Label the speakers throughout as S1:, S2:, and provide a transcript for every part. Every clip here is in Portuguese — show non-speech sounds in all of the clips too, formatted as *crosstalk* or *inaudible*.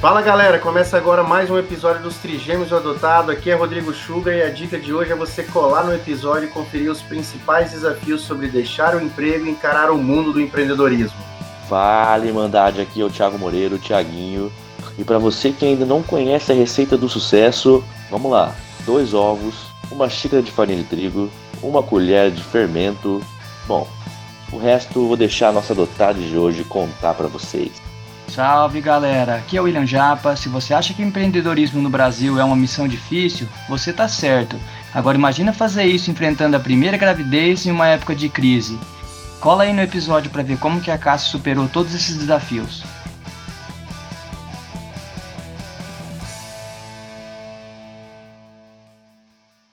S1: Fala galera, começa agora mais um episódio dos Trigêmeos Adotado. Aqui é Rodrigo Sugar e a dica de hoje é você colar no episódio e conferir os principais desafios sobre deixar o emprego e encarar o mundo do empreendedorismo.
S2: Fala, Irmandade, aqui é o Thiago Moreira, o Thiaguinho. E para você que ainda não conhece a receita do sucesso, vamos lá: dois ovos, uma xícara de farinha de trigo, uma colher de fermento. Bom, o resto vou deixar a nossa dotada de hoje contar para vocês.
S3: Salve galera, aqui é o William Japa. Se você acha que empreendedorismo no Brasil é uma missão difícil, você tá certo. Agora imagina fazer isso enfrentando a primeira gravidez em uma época de crise. Cola aí no episódio para ver como que a Cassie superou todos esses desafios.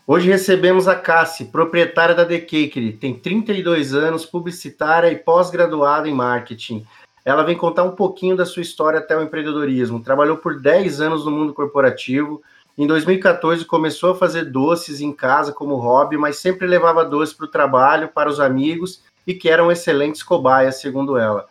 S1: Hoje recebemos a Cassie, proprietária da The Cakery. Tem 32 anos, publicitária e pós-graduada em marketing. Ela vem contar um pouquinho da sua história até o empreendedorismo. Trabalhou por 10 anos no mundo corporativo. Em 2014 começou a fazer doces em casa como hobby, mas sempre levava doces para o trabalho, para os amigos e que eram excelentes cobaias, segundo ela.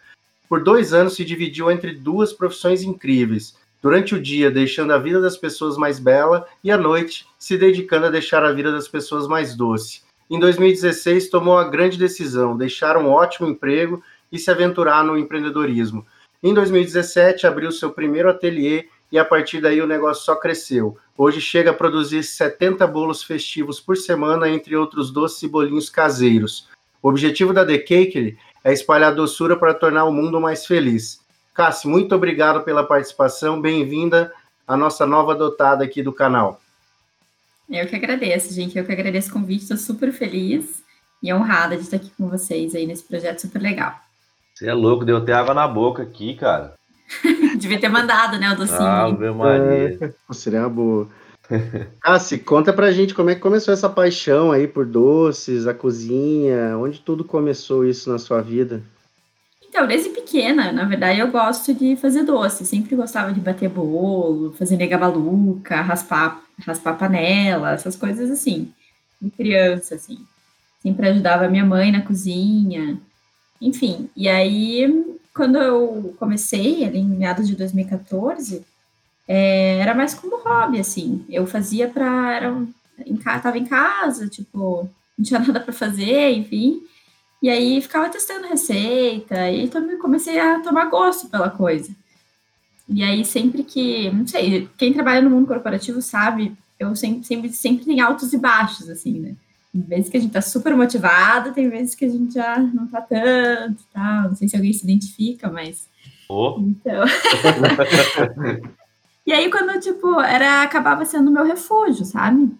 S1: Por dois anos se dividiu entre duas profissões incríveis. Durante o dia, deixando a vida das pessoas mais bela, e à noite, se dedicando a deixar a vida das pessoas mais doce. Em 2016, tomou a grande decisão, deixar um ótimo emprego e se aventurar no empreendedorismo. Em 2017, abriu seu primeiro ateliê e a partir daí o negócio só cresceu. Hoje chega a produzir 70 bolos festivos por semana, entre outros doces e bolinhos caseiros. O objetivo da The Cakery é espalhar doçura para tornar o mundo mais feliz. Cassi, muito obrigado pela participação, bem-vinda à nossa nova dotada aqui do canal.
S4: Eu que agradeço, gente, eu que agradeço o convite, estou super feliz e honrada de estar aqui com vocês aí nesse projeto super legal.
S2: Você é louco, deu até água na boca aqui, cara. *laughs*
S4: Devia ter mandado, né, o docinho.
S2: Ah, meu Maria.
S1: É, seria boa. *laughs* Cassi, conta pra gente como é que começou essa paixão aí por doces, a cozinha, onde tudo começou isso na sua vida?
S4: Então, desde pequena, na verdade, eu gosto de fazer doce. Sempre gostava de bater bolo, fazer nega maluca, raspar, raspar panela, essas coisas assim, de criança, assim. Sempre ajudava a minha mãe na cozinha. Enfim, e aí, quando eu comecei, ali em meados de 2014, é, era mais como hobby, assim. Eu fazia para. Era, em, tava em casa, tipo, não tinha *laughs* nada para fazer, enfim. E aí ficava testando receita, e também comecei a tomar gosto pela coisa. E aí, sempre que. Não sei, quem trabalha no mundo corporativo sabe, eu sempre, sempre, sempre tem altos e baixos, assim, né? Tem vezes que a gente tá super motivado, tem vezes que a gente já não tá tanto, tá? Não sei se alguém se identifica, mas.
S2: Oh.
S4: Então. *laughs* e aí, quando, tipo, era, acabava sendo meu refúgio, sabe?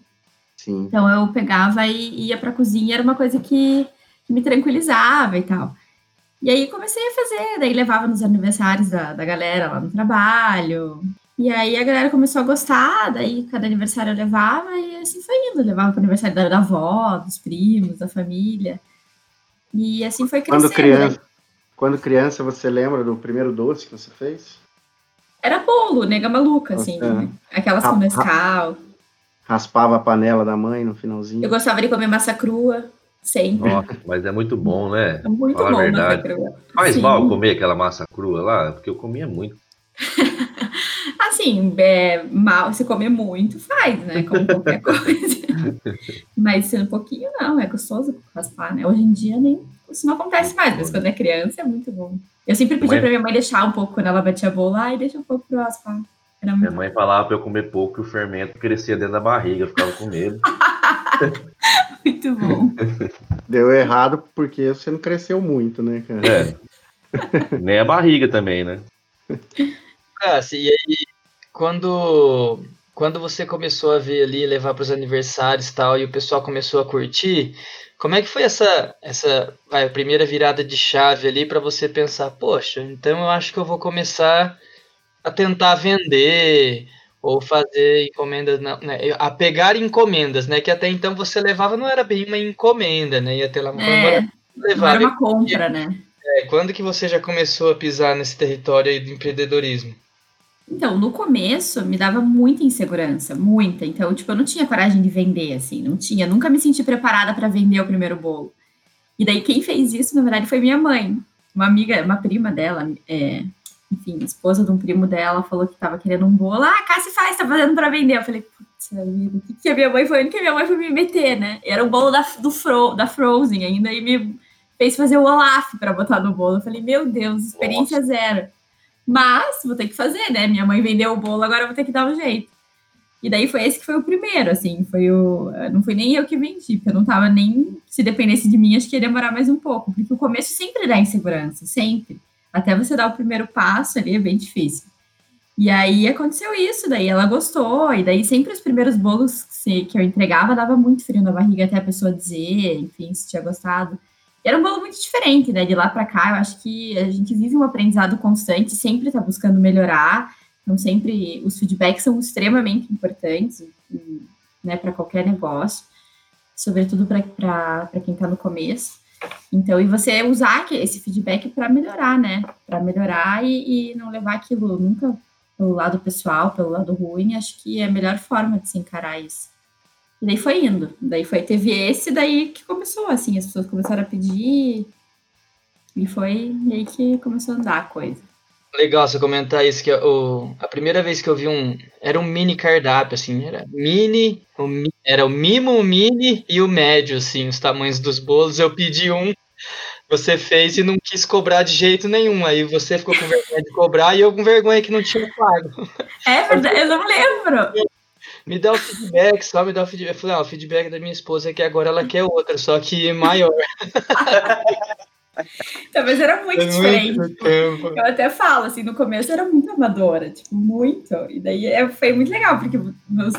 S1: Sim.
S4: Então eu pegava e ia pra cozinha, era uma coisa que, que me tranquilizava e tal. E aí comecei a fazer, daí levava nos aniversários da, da galera lá no trabalho. E aí a galera começou a gostar, daí cada aniversário eu levava e assim foi indo. Eu levava para o aniversário da, da, avó, dos primos, da família. E assim foi crescendo.
S1: Quando criança, quando criança você lembra do primeiro doce que você fez?
S4: Era bolo, nega maluca, assim. Né? Aquelas com mescal.
S1: Raspava a panela da mãe no finalzinho.
S4: Eu gostava de comer massa crua. Sempre.
S2: Nossa, mas é muito bom, né?
S4: É muito
S2: Fala
S4: bom
S2: a verdade.
S4: massa crua.
S2: Faz
S4: Sim.
S2: mal comer aquela massa crua lá, porque eu comia muito. *laughs*
S4: Assim, é, mal, se comer muito, faz, né? Como qualquer *laughs* coisa. mas se um pouquinho, não, é gostoso raspar, né? Hoje em dia nem isso não acontece mais, mas quando é criança é muito bom. Eu sempre pedia
S2: Mãe-
S4: pra minha mãe deixar um pouco quando ela batia bolo, ai, deixa um pouco pra eu raspar. Era
S2: Minha
S4: muito
S2: mãe falava pra eu comer pouco que o fermento crescia dentro da barriga, eu ficava com medo. *laughs*
S4: Muito bom.
S1: Deu errado porque você não cresceu muito, né, cara?
S2: É. Nem a barriga também, né?
S5: Cássio, e aí, quando, quando você começou a ver ali, levar para os aniversários e tal, e o pessoal começou a curtir, como é que foi essa, essa vai, primeira virada de chave ali para você pensar, poxa, então eu acho que eu vou começar a tentar vender ou fazer encomendas, não, né, a pegar encomendas, né, que até então você levava não era bem uma encomenda, né, ia ter lá
S4: É, não
S5: levar.
S4: era uma compra, né?
S5: É, quando que você já começou a pisar nesse território aí do empreendedorismo?
S4: Então, no começo me dava muita insegurança, muita. Então, tipo, eu não tinha coragem de vender, assim, não tinha. Nunca me senti preparada para vender o primeiro bolo. E daí quem fez isso, na verdade, foi minha mãe. Uma amiga, uma prima dela, é, enfim, esposa de um primo dela falou que tava querendo um bolo. Ah, Cassi faz, tá fazendo para vender. Eu falei, putz, vida, o que, que a minha mãe foi? O que a minha mãe foi me meter, né? Era o bolo da, do Fro, da Frozen ainda, e me fez fazer o Olaf para botar no bolo. Eu falei, meu Deus, experiência Nossa. zero. Mas vou ter que fazer, né? Minha mãe vendeu o bolo, agora vou ter que dar um jeito. E daí foi esse que foi o primeiro, assim, foi o. Não foi nem eu que vendi, porque eu não tava nem. Se dependesse de mim, acho que ia demorar mais um pouco, porque o começo sempre dá insegurança, sempre. Até você dar o primeiro passo ali é bem difícil. E aí aconteceu isso, daí ela gostou, e daí sempre os primeiros bolos que eu entregava dava muito frio na barriga até a pessoa dizer, enfim, se tinha gostado era um bolo muito diferente, né? De lá para cá, eu acho que a gente vive um aprendizado constante, sempre está buscando melhorar. Então, sempre os feedbacks são extremamente importantes, né, para qualquer negócio, sobretudo para quem está no começo. Então, e você usar esse feedback para melhorar, né? Para melhorar e, e, não levar aquilo nunca pelo lado pessoal, pelo lado ruim, acho que é a melhor forma de se encarar isso. E daí foi indo. Daí foi, teve esse, daí que começou, assim, as pessoas começaram a pedir. E foi aí que começou a andar a coisa.
S5: Legal você comentar isso, que o, a primeira vez que eu vi um. Era um mini cardápio, assim, era mini, o, era o mimo, o mini e o médio, assim, os tamanhos dos bolos. Eu pedi um, você fez e não quis cobrar de jeito nenhum. Aí você ficou com vergonha de cobrar e eu com vergonha que não tinha pago.
S4: É verdade, eu não lembro *laughs*
S5: me dá o feedback, só me dá o feedback. Eu falei, ah, o feedback da minha esposa é que agora ela quer outra, só que maior. *laughs*
S4: Talvez era muito é diferente. Muito eu até falo, assim, no começo era muito amadora, tipo, muito. E daí é, foi muito legal, porque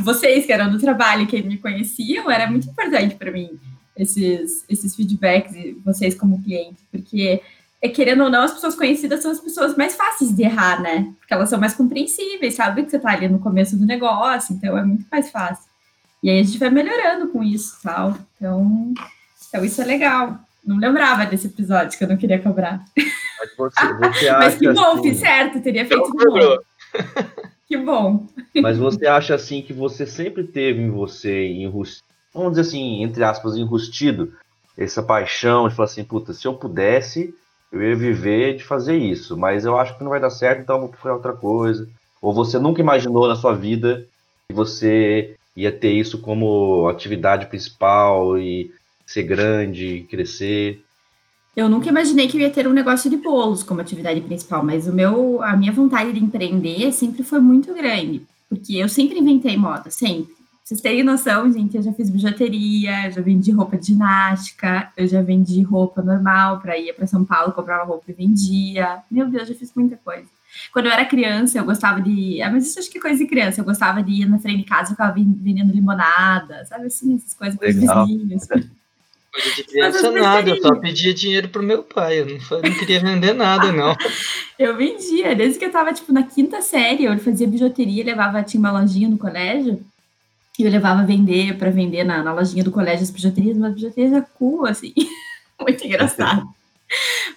S4: vocês que eram do trabalho, que me conheciam, era muito importante para mim esses, esses feedbacks, vocês como cliente, porque é, querendo ou não, as pessoas conhecidas são as pessoas mais fáceis de errar, né? Porque elas são mais compreensíveis, sabe que você tá ali no começo do negócio, então é muito mais fácil. E aí a gente vai melhorando com isso, tal. Então, então isso é legal. Não lembrava desse episódio que eu não queria cobrar.
S2: Mas, você, você *laughs*
S4: Mas que bom, assim... fiz certo, teria feito bom. *laughs* que bom.
S2: Mas você acha assim que você sempre teve em você, enrustido, vamos dizer assim, entre aspas, enrustido, essa paixão de falar assim, puta, se eu pudesse, eu ia viver de fazer isso, mas eu acho que não vai dar certo, então vou procurar outra coisa. Ou você nunca imaginou na sua vida que você ia ter isso como atividade principal e ser grande, crescer?
S4: Eu nunca imaginei que eu ia ter um negócio de bolos como atividade principal, mas o meu, a minha vontade de empreender sempre foi muito grande, porque eu sempre inventei moda, sempre. Vocês terem noção, gente, eu já fiz bijuteria, já vendi roupa de ginástica, eu já vendi roupa normal para ir para São Paulo, comprava roupa e vendia. Meu Deus, já fiz muita coisa. Quando eu era criança, eu gostava de. Ah, mas isso acho que é coisa de criança. Eu gostava de ir na frente de casa e ficava vendendo limonada, sabe assim, essas coisas para vizinhos. *laughs*
S5: Coisa de criança nada, eu só pedia dinheiro pro meu pai, eu não, não queria vender nada, não. *laughs*
S4: eu vendia, desde que eu tava, tipo, na quinta série, eu fazia bijuteria, levava, tinha uma lojinha no colégio, e eu levava vender para vender na, na, lojinha do colégio as bijuterias, mas bijuterias é cool, assim. *laughs* Muito engraçado.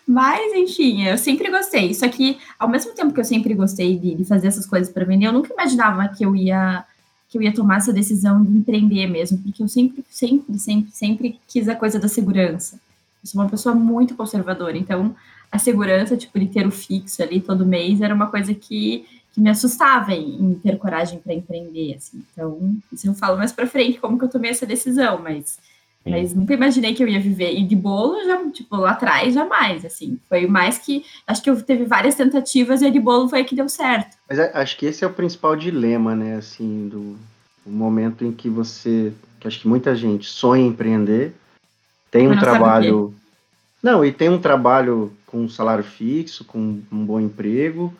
S4: Mas, enfim, eu sempre gostei. Só que, ao mesmo tempo que eu sempre gostei de, de fazer essas coisas para vender, eu nunca imaginava que eu ia que eu ia tomar essa decisão de empreender mesmo, porque eu sempre, sempre, sempre, sempre quis a coisa da segurança. Eu sou uma pessoa muito conservadora, então a segurança, tipo, de ter o fixo ali todo mês era uma coisa que que me assustava em, ter coragem para empreender, assim. Então, isso eu falo mais para frente como que eu tomei essa decisão, mas mas nunca imaginei que eu ia viver. E de bolo, já, tipo, lá atrás, jamais, assim. Foi mais que. Acho que eu teve várias tentativas e a de bolo foi a que deu certo.
S1: Mas acho que esse é o principal dilema, né, assim, do, do momento em que você. Que acho que muita gente sonha em empreender, tem um trabalho. Não, e tem um trabalho com um salário fixo, com um bom emprego,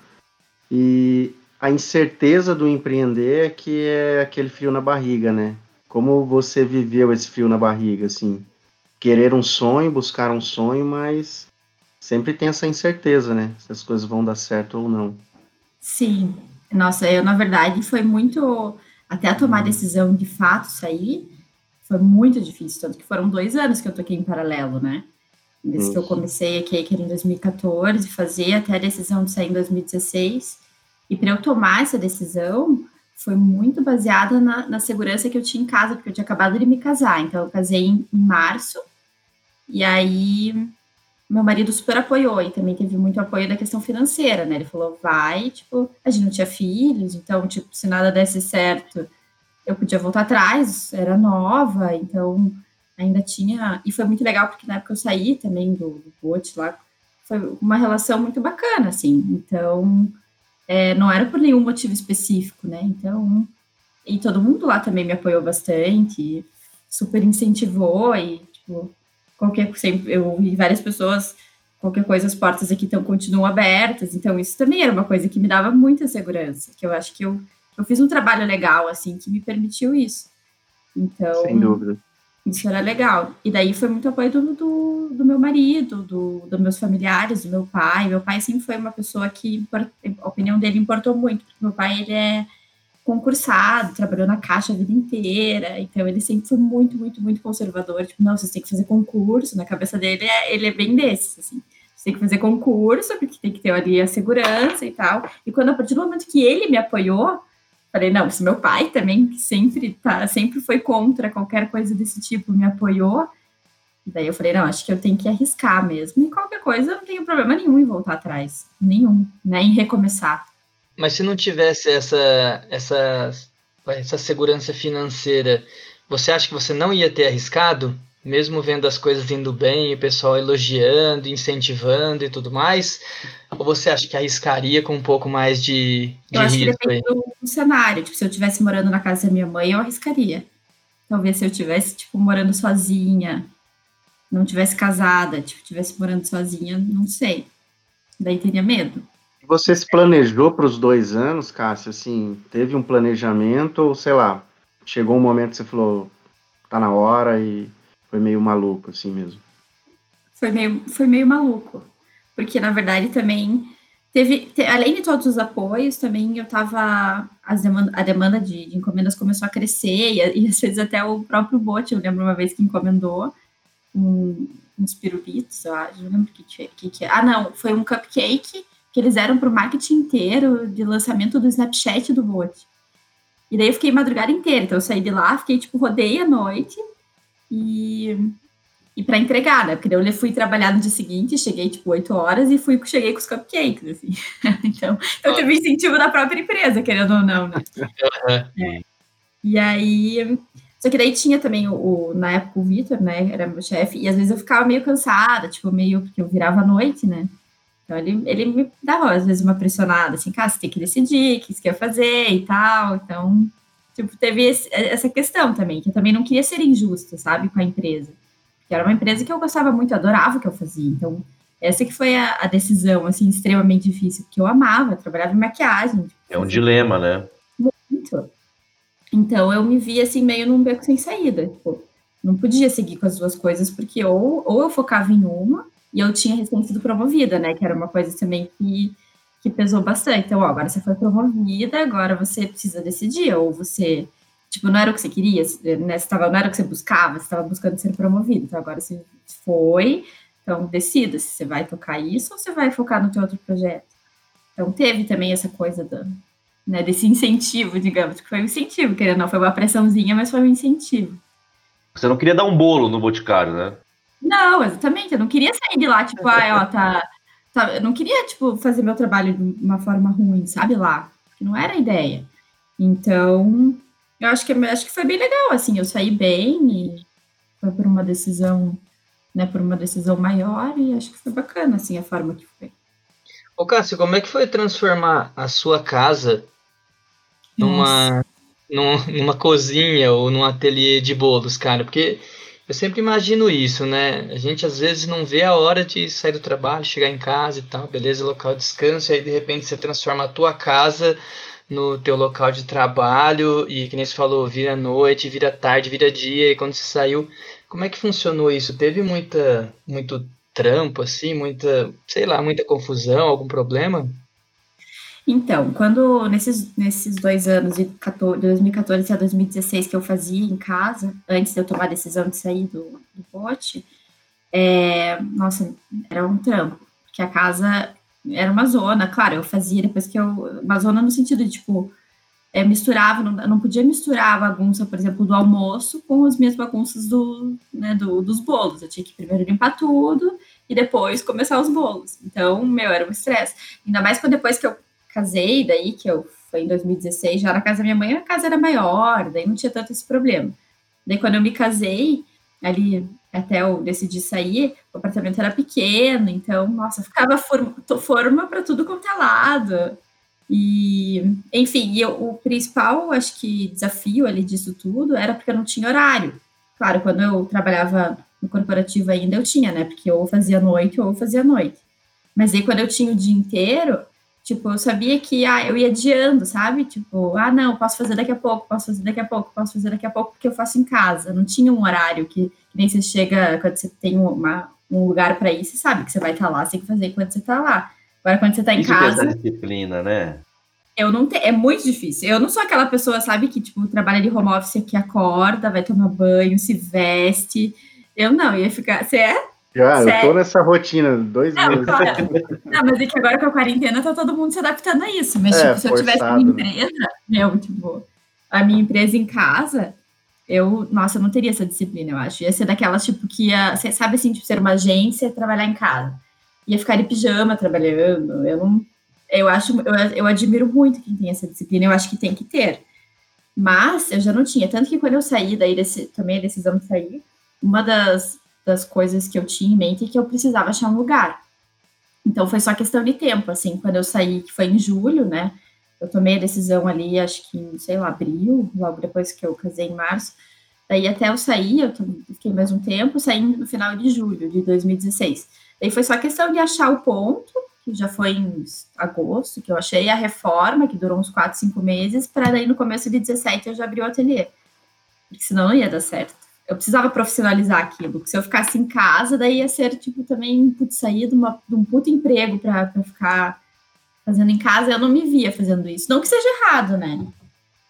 S1: e a incerteza do empreender é que é aquele frio na barriga, né? Como você viveu esse frio na barriga, assim? Querer um sonho, buscar um sonho, mas sempre tem essa incerteza, né? Se as coisas vão dar certo ou não.
S4: Sim. Nossa, eu, na verdade, foi muito. Até tomar a decisão de fato sair, foi muito difícil. Tanto que foram dois anos que eu toquei em paralelo, né? Desde que eu comecei aqui, que era em 2014, fazer até a decisão de sair em 2016. E para eu tomar essa decisão, foi muito baseada na, na, segurança que eu tinha em casa, porque eu tinha acabado de me casar. Então, eu casei em, em março, e aí meu marido super apoiou e também teve muito apoio da questão financeira, né? Ele falou, vai, tipo, a gente não tinha filhos, então, tipo, se nada desse certo, eu podia voltar atrás, era nova, então ainda tinha. E foi muito legal, porque na época eu saí também do, do bote lá, foi uma relação muito bacana, assim. Então, é, não era por nenhum motivo específico, né? Então, e todo mundo lá também me apoiou bastante, super incentivou e, tipo, qualquer sempre eu ouvi várias pessoas qualquer coisa as portas aqui estão continuam abertas então isso também era uma coisa que me dava muita segurança que eu acho que eu, eu fiz um trabalho legal assim que me permitiu isso então
S1: sem dúvida
S4: isso era legal. E daí foi muito apoio do, do, do meu marido do dos meus familiares do meu pai. Meu pai sempre foi uma pessoa que a opinião dele importou muito porque meu pai ele é concursado, trabalhou na caixa a vida inteira, então ele sempre foi muito, muito, muito conservador, tipo, não, você tem que fazer concurso, na cabeça dele é, ele é bem desses, assim, você tem que fazer concurso, porque tem que ter ali a segurança e tal, e quando a partir do momento que ele me apoiou, falei, não, se meu pai também, que sempre, tá, sempre foi contra qualquer coisa desse tipo, me apoiou, daí eu falei, não, acho que eu tenho que arriscar mesmo, e qualquer coisa, não tenho problema nenhum em voltar atrás, nenhum, né, em recomeçar.
S5: Mas se não tivesse essa, essa, essa segurança financeira, você acha que você não ia ter arriscado? Mesmo vendo as coisas indo bem, o pessoal elogiando, incentivando e tudo mais? Ou você acha que arriscaria com um pouco mais de, de
S4: eu acho
S5: risco?
S4: Que depende do cenário. Tipo, se eu estivesse morando na casa da minha mãe, eu arriscaria. Talvez se eu estivesse, tipo, morando sozinha, não tivesse casada, tipo, tivesse morando sozinha, não sei. Daí teria medo.
S1: Você se planejou para os dois anos, Cássio? Assim, teve um planejamento ou, sei lá, chegou um momento que você falou, tá na hora e foi meio maluco, assim mesmo?
S4: Foi meio, foi meio maluco. Porque, na verdade, também teve, te, além de todos os apoios, também eu tava, as demanda, a demanda de, de, encomendas começou a crescer e, e, às vezes até o próprio bote, eu lembro uma vez que encomendou um, uns pirulitos, eu acho, não lembro o que, que, que, ah, não, foi um cupcake que eles eram para o marketing inteiro de lançamento do Snapchat do Bolt. E daí eu fiquei madrugada inteira, então eu saí de lá, fiquei tipo, rodei a noite e, e para entregar, né? Porque eu fui trabalhar no dia seguinte, cheguei tipo 8 horas e fui, cheguei com os cupcakes, assim. *laughs* então, então teve incentivo da própria empresa, querendo ou não, né? É. E aí, só que daí tinha também o, o na época o Vitor, né? Era meu chefe, e às vezes eu ficava meio cansada, tipo, meio porque eu virava à noite, né? Então, ele, ele me dava, às vezes, uma pressionada, assim, cara, você tem que decidir o que você quer fazer e tal. Então, tipo, teve esse, essa questão também, que eu também não queria ser injusta, sabe, com a empresa. Porque era uma empresa que eu gostava muito, adorava o que eu fazia. Então, essa que foi a, a decisão, assim, extremamente difícil, porque eu amava, eu trabalhava em maquiagem. Tipo,
S2: é um dilema, né?
S4: Muito. Então, eu me via, assim, meio num beco sem saída. Tipo, não podia seguir com as duas coisas, porque ou, ou eu focava em uma, e eu tinha recém-sido promovida, né? Que era uma coisa também que, que pesou bastante. Então, ó, agora você foi promovida, agora você precisa decidir. Ou você, tipo, não era o que você queria, né? Você tava, não era o que você buscava, você estava buscando ser promovido. Então, agora você foi, então decida se você vai tocar isso ou você vai focar no teu outro projeto. Então, teve também essa coisa do, né, desse incentivo, digamos, que foi um incentivo, querendo não, foi uma pressãozinha, mas foi um incentivo.
S2: Você não queria dar um bolo no Boticário, né?
S4: Não, exatamente. Eu não queria sair de lá, tipo, ah, ó, tá, tá. Eu não queria, tipo, fazer meu trabalho de uma forma ruim, sabe lá? Que não era a ideia. Então, eu acho que, acho que foi bem legal, assim, eu saí bem e foi por uma decisão, né, por uma decisão maior e acho que foi bacana, assim, a forma que foi.
S5: Ô, Cássio, como é que foi transformar a sua casa numa, numa, numa cozinha ou num ateliê de bolos, cara? Porque eu sempre imagino isso, né? A gente às vezes não vê a hora de sair do trabalho, chegar em casa e tal, beleza, local de descanso, e aí de repente você transforma a tua casa no teu local de trabalho e que nem você falou, vira noite, vira tarde, vira dia, e quando você saiu, como é que funcionou isso? Teve muita muito trampo assim, muita, sei lá, muita confusão, algum problema?
S4: Então, quando nesses, nesses dois anos, de 2014 a 2016, que eu fazia em casa, antes de eu tomar a decisão de sair do, do bote, é, nossa, era um trampo, porque a casa era uma zona, claro, eu fazia depois que eu. Uma zona no sentido de, tipo, é, misturava, não, não podia misturar a bagunça, por exemplo, do almoço com as minhas bagunças do, né, do, dos bolos. Eu tinha que primeiro limpar tudo e depois começar os bolos. Então, meu, era um estresse. Ainda mais quando depois que eu casei, daí que eu foi em 2016, já na casa da minha mãe, a casa era maior, daí não tinha tanto esse problema. Daí quando eu me casei, ali até eu decidi sair, o apartamento era pequeno, então, nossa, ficava forma, forma para tudo quanto é lado. E, enfim, eu, o principal, acho que, desafio ali disso tudo era porque eu não tinha horário. Claro, quando eu trabalhava no corporativo ainda, eu tinha, né? Porque ou fazia noite ou fazia noite. Mas aí, quando eu tinha o dia inteiro, tipo, eu sabia que ah, eu ia adiando, sabe? Tipo, ah, não, posso fazer daqui a pouco, posso fazer daqui a pouco, posso fazer daqui a pouco, porque eu faço em casa. Não tinha um horário que, que nem você chega, quando você tem uma, um lugar para ir, você sabe que você vai estar tá lá, você tem que fazer quando você está lá. Agora, quando você tá em
S2: Isso
S4: casa.
S2: É disciplina, né?
S4: Eu não tenho. É muito difícil. Eu não sou aquela pessoa, sabe, que, tipo, trabalha de home office que acorda, vai tomar banho, se veste. Eu não, ia ficar. Você é?
S1: Já, Sério? eu tô nessa rotina, dois
S4: não,
S1: meses.
S4: Não, mas é que agora com a quarentena tá todo mundo se adaptando a isso. Mas, é, tipo, se eu tivesse uma né? empresa, meu, tipo, a minha empresa em casa, eu, nossa, eu não teria essa disciplina, eu acho. Ia ser daquelas, tipo, que ia, sabe assim, tipo, ser uma agência trabalhar em casa ia ficar de pijama trabalhando. Eu não, eu acho, eu, eu admiro muito quem tem essa disciplina. Eu acho que tem que ter. Mas eu já não tinha, tanto que quando eu saí daí desse, tomei a decisão de sair, uma das, das coisas que eu tinha em mente é que eu precisava achar um lugar. Então foi só questão de tempo, assim, quando eu saí, que foi em julho, né? Eu tomei a decisão ali, acho que em, sei lá, abril, logo depois que eu casei em março. Daí até eu sair, eu fiquei mais um tempo, saí no final de julho de 2016. Daí foi só questão de achar o ponto, que já foi em agosto, que eu achei a reforma, que durou uns 4, 5 meses, para daí no começo de 17 eu já abri o ateliê. Porque senão não ia dar certo. Eu precisava profissionalizar aquilo, se eu ficasse em casa, daí ia ser, tipo, também, putz, sair de, uma, de um puto emprego para ficar fazendo em casa, eu não me via fazendo isso. Não que seja errado, né?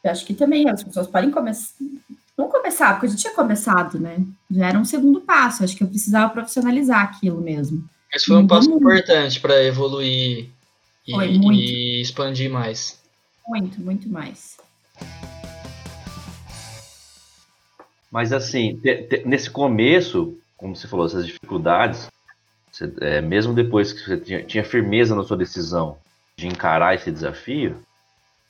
S4: Eu acho que também as pessoas podem começar, Vamos começar, porque eu já tinha começado, né? Já era um segundo passo. Acho que eu precisava profissionalizar aquilo mesmo.
S5: Mas foi um passo importante para evoluir e, e, expandir mais.
S4: Muito, muito mais.
S2: Mas assim, te, te, nesse começo, como você falou, essas dificuldades, você, é, mesmo depois que você tinha, tinha firmeza na sua decisão de encarar esse desafio,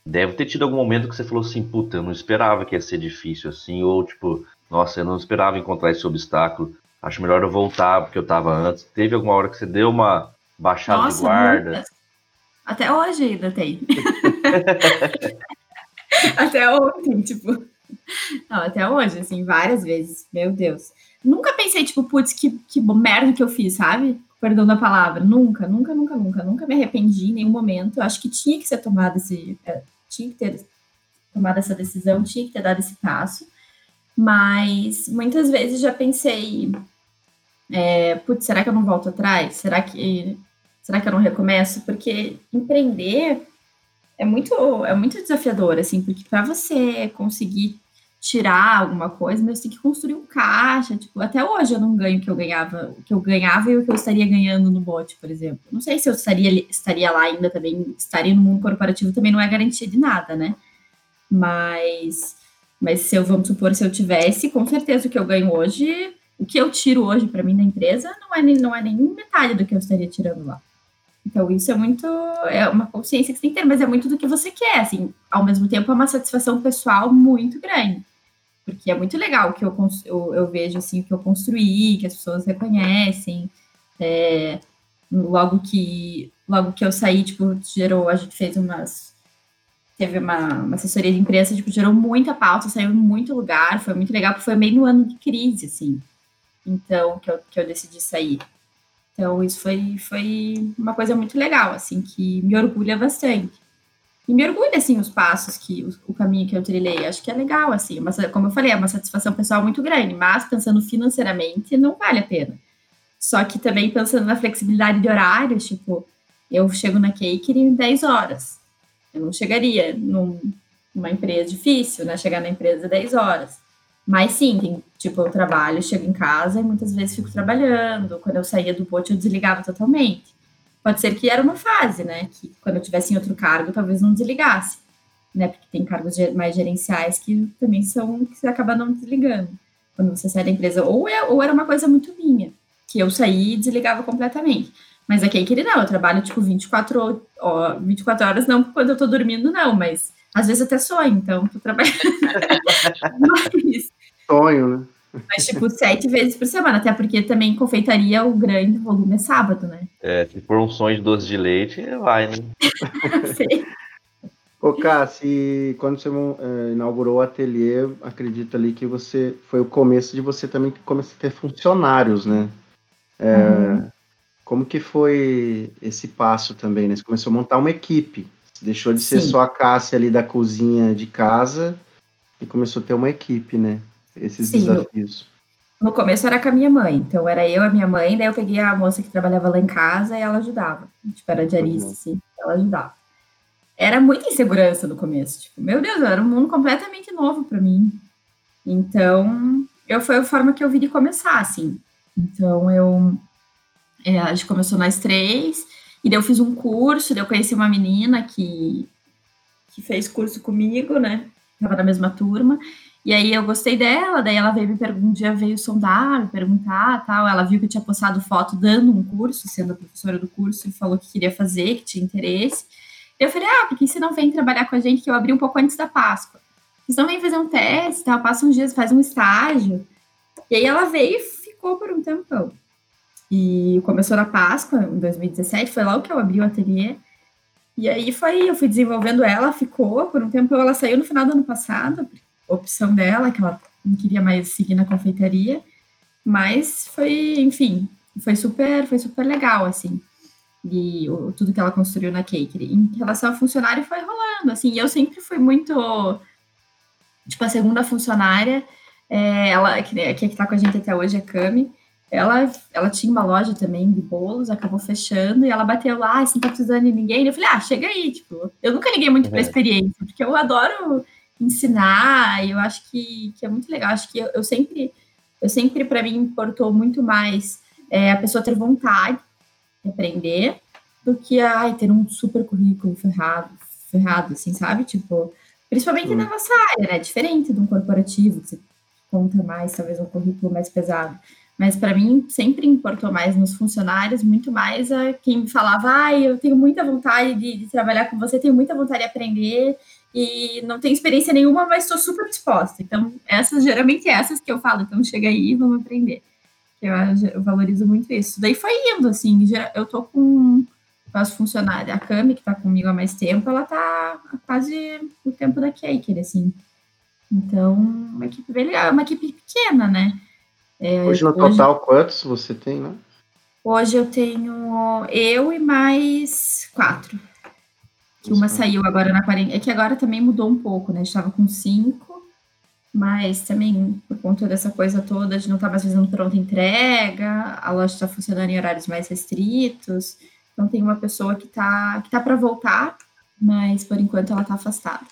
S2: deve ter tido algum momento que você falou assim, puta, eu não esperava que ia ser difícil assim, ou tipo, nossa, eu não esperava encontrar esse obstáculo, acho melhor eu voltar porque eu tava antes. Teve alguma hora que você deu uma baixada nossa, de guarda? Muitas.
S4: Até hoje ainda tem. *laughs* até ontem, tipo. Não, até hoje, assim, várias vezes. Meu Deus. Nunca pensei, tipo, putz, que, que merda que eu fiz, sabe? Perdão da palavra. Nunca, nunca, nunca, nunca. Nunca me arrependi em nenhum momento. Eu acho que tinha que ser tomado esse. É, tinha que ter tomado essa decisão, tinha que ter dado esse passo, mas muitas vezes já pensei, é, putz, será que eu não volto atrás? Será que, será que eu não recomeço? Porque empreender é muito, é muito desafiador, assim, porque para você conseguir tirar alguma coisa, você tem que construir um caixa, tipo, até hoje eu não ganho o que eu ganhava, o que eu ganhava e o que eu estaria ganhando no bot, por exemplo. Não sei se eu estaria, estaria lá ainda também, estaria no mundo corporativo também não é garantia de nada, né? Mas, mas se eu, vamos supor, se eu tivesse, com certeza o que eu ganho hoje, o que eu tiro hoje para mim da empresa não é, nem, não é nem metade do que eu estaria tirando lá. Então, isso é muito, é uma consciência que você tem que ter, mas é muito do que você quer, assim, ao mesmo tempo é uma satisfação pessoal muito grande porque é muito legal que eu, eu, eu vejo assim que eu construí, que as pessoas reconhecem. É, logo que logo que eu saí, tipo, gerou, a gente fez umas teve uma, uma assessoria de imprensa, tipo, gerou muita pauta, saiu em muito lugar, foi muito legal, porque foi meio no ano de crise, assim. Então, que eu, que eu decidi sair. Então, isso foi, foi uma coisa muito legal, assim, que me orgulha bastante. E me orgulha, assim, os passos que, o, o, caminho que eu trilhei. Acho que é legal, assim, mas como eu falei, é uma satisfação pessoal muito grande, mas pensando financeiramente, não vale a pena. Só que também pensando na flexibilidade de horários, tipo, eu chego na Cake em 10 horas. Eu não chegaria num, numa empresa difícil, né? Chegar na empresa 10 horas. Mas sim, tem, tipo, eu trabalho, chego em casa e muitas vezes fico trabalhando. Quando eu saía do bote, eu desligava totalmente. Pode ser que era uma fase, né? Que quando eu tivesse em outro cargo, talvez não desligasse. né? Porque tem cargos mais gerenciais que também são que você acaba não desligando quando você sai da empresa. Ou, é, ou era uma coisa muito minha, que eu saí e desligava completamente. Mas aqui que ele não, eu trabalho tipo 24, ó, 24 horas, não quando eu tô dormindo, não, mas às vezes até sonho, então tô trabalhando. *laughs*
S1: mas, Sonho, né?
S4: Mas, tipo, sete vezes por semana, até porque também confeitaria o grande volume é sábado, né?
S2: É, se for um sonho de doce de leite, vai, né? *laughs*
S1: Sim. Ô, Cassi, quando você uh, inaugurou o ateliê, acredito ali que você foi o começo de você também começar a ter funcionários, né? É, uhum. Como que foi esse passo também, né? Você começou a montar uma equipe. Você deixou de ser Sim. só a Cássia ali da cozinha de casa e começou a ter uma equipe, né? Esses Sim, desafios.
S4: No, no começo era com a minha mãe, então era eu, a minha mãe, daí eu peguei a moça que trabalhava lá em casa e ela ajudava. Tipo, era diarista, uhum. assim, ela ajudava era muita insegurança no começo. Tipo, meu Deus, era um mundo completamente novo para mim. Então, eu foi a forma que eu vi de começar, assim. Então, eu. É, a gente começou nós três, e daí eu fiz um curso, daí eu conheci uma menina que, que fez curso comigo, né? Tava na mesma turma. E aí eu gostei dela, daí ela veio me perguntar, um dia veio sondar, me perguntar tal. Ela viu que eu tinha postado foto dando um curso, sendo a professora do curso, e falou que queria fazer, que tinha interesse. Eu falei, ah, porque você não vem trabalhar com a gente, que eu abri um pouco antes da Páscoa. Vocês não vêm fazer um teste, tal, passa uns dias, faz um estágio. E aí ela veio e ficou por um tempão. E começou na Páscoa, em 2017, foi logo que eu abri o ateliê. E aí foi, eu fui desenvolvendo ela, ficou por um tempo, ela saiu no final do ano passado, opção dela, que ela não queria mais seguir na confeitaria. Mas foi, enfim, foi super, foi super legal, assim e o, tudo que ela construiu na Cake. Em relação ao funcionário, foi rolando, assim, e eu sempre fui muito, tipo, a segunda funcionária, é, ela, que, que está com a gente até hoje, a Cami, ela, ela tinha uma loja também de bolos, acabou fechando, e ela bateu lá, assim, não tá precisando de ninguém, eu falei, ah, chega aí, tipo, eu nunca liguei muito para é. experiência, porque eu adoro ensinar, e eu acho que, que é muito legal, acho que eu, eu sempre, eu sempre, para mim, importou muito mais é, a pessoa ter vontade, aprender do que ai, ter um super currículo ferrado, ferrado, assim, sabe? Tipo, principalmente hum. na nossa área, né? Diferente de um corporativo, que você conta mais, talvez um currículo mais pesado. Mas para mim sempre importou mais nos funcionários, muito mais a quem me falava, ai, eu tenho muita vontade de, de trabalhar com você, tenho muita vontade de aprender e não tenho experiência nenhuma, mas estou super disposta. Então, essas geralmente essas que eu falo, então chega aí e vamos aprender. Eu, eu valorizo muito isso. Daí foi indo, assim, eu tô com as funcionárias, a Cami, que tá comigo há mais tempo, ela tá quase o tempo da Caker, assim. Então, uma equipe bem legal, é uma equipe pequena, né?
S1: É, hoje, no hoje, total, quantos você tem, né?
S4: Hoje eu tenho eu e mais quatro. Que uma saiu agora na quarentena. É que agora também mudou um pouco, né? Estava com cinco mas também por conta dessa coisa toda de não estar tá mais fazendo pronta entrega, a loja está funcionando em horários mais restritos, então tem uma pessoa que está que tá para voltar, mas por enquanto ela está afastada.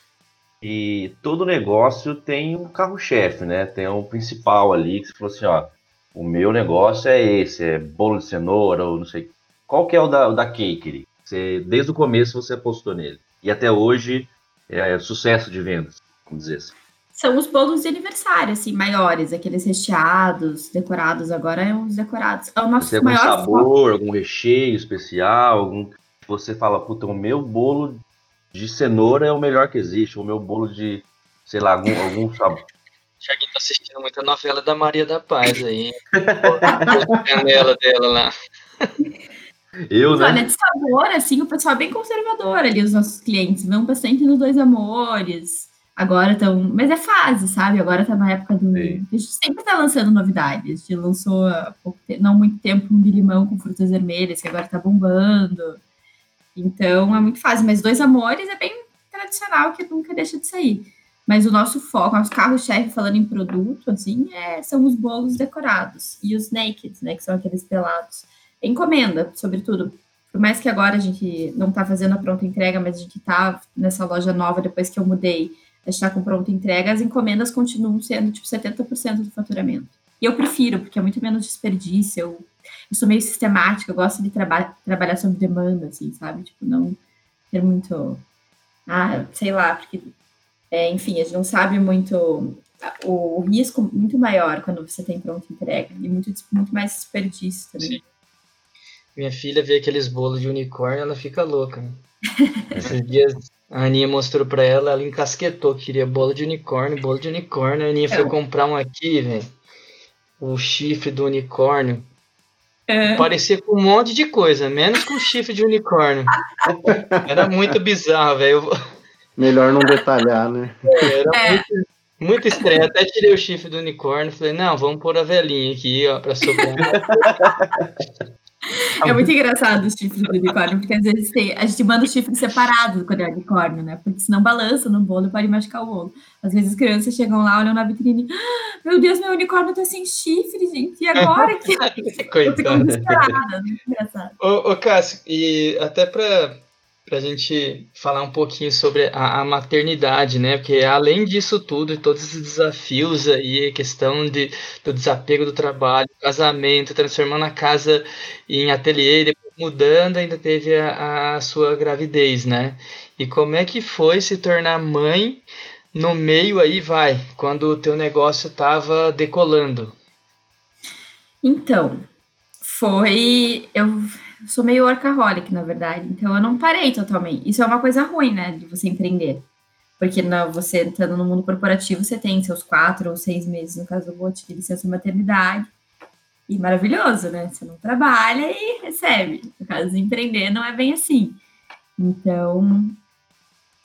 S2: E todo negócio tem um carro-chefe, né? Tem um principal ali que você falou assim, ó, o meu negócio é esse, é bolo de cenoura ou não sei. Qual que é o da, o da Cakery? Você, desde o começo você apostou nele. E até hoje é sucesso de vendas, vamos dizer assim
S4: são os bolos de aniversário, assim, maiores, aqueles recheados, decorados, agora é os decorados. É o nosso
S2: Você maior algum sabor, foco. algum recheio especial, algum você fala, puta, o meu bolo de cenoura é o melhor que existe, o meu bolo de, sei lá, algum, algum sabor.
S5: Tiaguinho *laughs* tá assistindo muita novela da Maria da Paz aí. *laughs* a canela dela lá. *laughs*
S2: Eu, né?
S4: Olha, de sabor, assim, o pessoal é bem conservador ali, os nossos clientes. Vão bastante nos Dois Amores, Agora estão. Mas é fase, sabe? Agora tá na época do. Sim. A gente sempre tá lançando novidades. A gente lançou há pouco, não muito tempo um de limão com frutas vermelhas, que agora tá bombando. Então é muito fácil. Mas Dois Amores é bem tradicional, que nunca deixa de sair. Mas o nosso foco, nosso carro-chefe falando em produto, assim, é, são os bolos decorados e os naked, né? Que são aqueles pelados. Encomenda, sobretudo. Por mais que agora a gente não tá fazendo a pronta entrega, mas a gente tá nessa loja nova depois que eu mudei está com pronta entrega, as encomendas continuam sendo tipo 70% do faturamento. E eu prefiro, porque é muito menos desperdício. Eu, eu sou meio sistemática, eu gosto de traba trabalhar sob demanda, assim, sabe? Tipo, não ter muito Ah, sei lá, porque, é, enfim, a gente não sabe muito o risco muito maior quando você tem pronto entrega e muito, muito mais desperdício também. Sim.
S5: Minha filha vê aqueles bolos de unicórnio, ela fica louca. Né? *laughs* Esses dias a Aninha mostrou pra ela, ela encasquetou, queria bolo de unicórnio, bolo de unicórnio. A Aninha é. foi comprar um aqui, velho. O chifre do unicórnio. É. Parecia com um monte de coisa, menos com chifre de unicórnio. *laughs* Era muito bizarro, velho.
S1: Melhor não detalhar, né?
S5: Era é. muito, muito estranho. Até tirei o chifre do unicórnio. Falei, não, vamos pôr a velhinha aqui, ó, pra sobrar. *laughs*
S4: É muito engraçado os chifres do unicórnio, porque às vezes tem, a gente manda o chifre separado quando é unicórnio, né? Porque senão balança no bolo e pode machucar o bolo. Às vezes as crianças chegam lá, olham na vitrine, ah, meu Deus, meu unicórnio tá sem chifre, gente, e agora que *laughs*
S5: Coitada. desesperada, muito engraçado. Ô, ô Cássio, e até pra para a gente falar um pouquinho sobre a, a, maternidade, né? Porque além disso tudo e todos esses desafios aí, questão de, do desapego do trabalho, casamento, transformando a casa em ateliê, depois mudando, ainda teve a, a sua gravidez, né? E como é que foi se tornar mãe no meio aí, vai, quando o teu negócio estava decolando?
S4: Então, foi. Eu sou meio workaholic, na verdade, então eu não parei totalmente. Isso é uma coisa ruim, né, de você empreender. Porque você entrando no mundo corporativo, você tem seus quatro ou seis meses, no caso do Bote, de licença maternidade. E maravilhoso, né? Você não trabalha e recebe. No caso de empreender, não é bem assim. Então,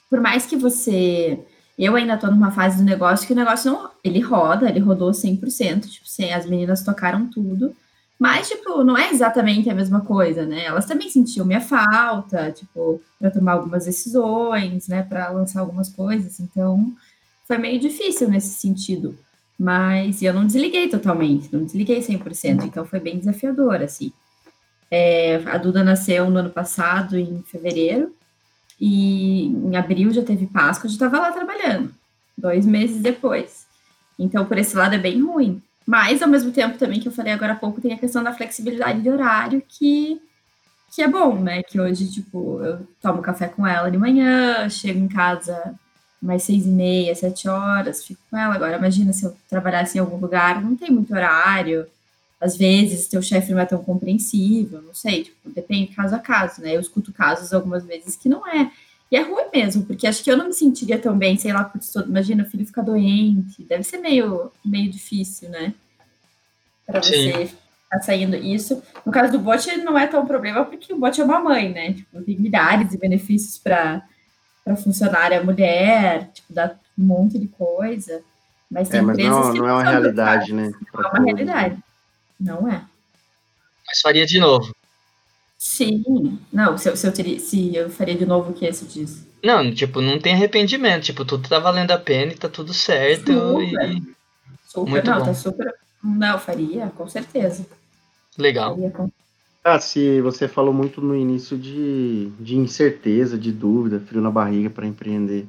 S4: por mais que você. Eu ainda estou numa fase do negócio que o negócio não. Ele roda, ele rodou 100%. Tipo, as meninas tocaram tudo. Mas, tipo, não é exatamente a mesma coisa, né? Elas também sentiam minha falta, tipo, para tomar algumas decisões, né? Para lançar algumas coisas. Então, foi meio difícil nesse sentido. Mas eu não desliguei totalmente, não desliguei 100%. Então, foi bem desafiador, assim. É, a Duda nasceu no ano passado, em fevereiro. E em abril já teve Páscoa, eu já estava lá trabalhando. Dois meses depois. Então, por esse lado, é bem ruim. Mas, ao mesmo tempo, também, que eu falei agora há pouco, tem a questão da flexibilidade de horário, que, que é bom, né? Que hoje, tipo, eu tomo café com ela de manhã, chego em casa mais seis e meia, sete horas, fico com ela. Agora, imagina se eu trabalhasse em algum lugar, não tem muito horário. Às vezes, teu chefe não é tão compreensível, não sei, tipo, depende caso a caso, né? Eu escuto casos algumas vezes que não é. E é ruim mesmo, porque acho que eu não me sentiria tão bem, sei lá, por todo. Imagina, o filho ficar doente. Deve ser meio, meio difícil, né? Para você ficar saindo isso. No caso do bot, não é tão problema, porque o bot é uma mãe, né? Tipo, tem milhares de benefícios para funcionária mulher, tipo, dá um monte de coisa. Mas tem é, mas empresas
S1: não,
S4: que
S1: não, é uma realidade, né?
S4: Não é uma realidade. Não é.
S5: Mas faria de novo.
S4: Sim, não, se eu, se eu, teria, se eu faria de novo o que esse diz.
S5: Não, tipo, não tem arrependimento, tipo, tudo tá valendo a pena e tá tudo certo.
S4: Super, e... super Muito não, tá bom. tá super. Não, faria, com certeza.
S5: Legal. Faria, com...
S1: Ah, se você falou muito no início de, de incerteza, de dúvida, frio na barriga para empreender.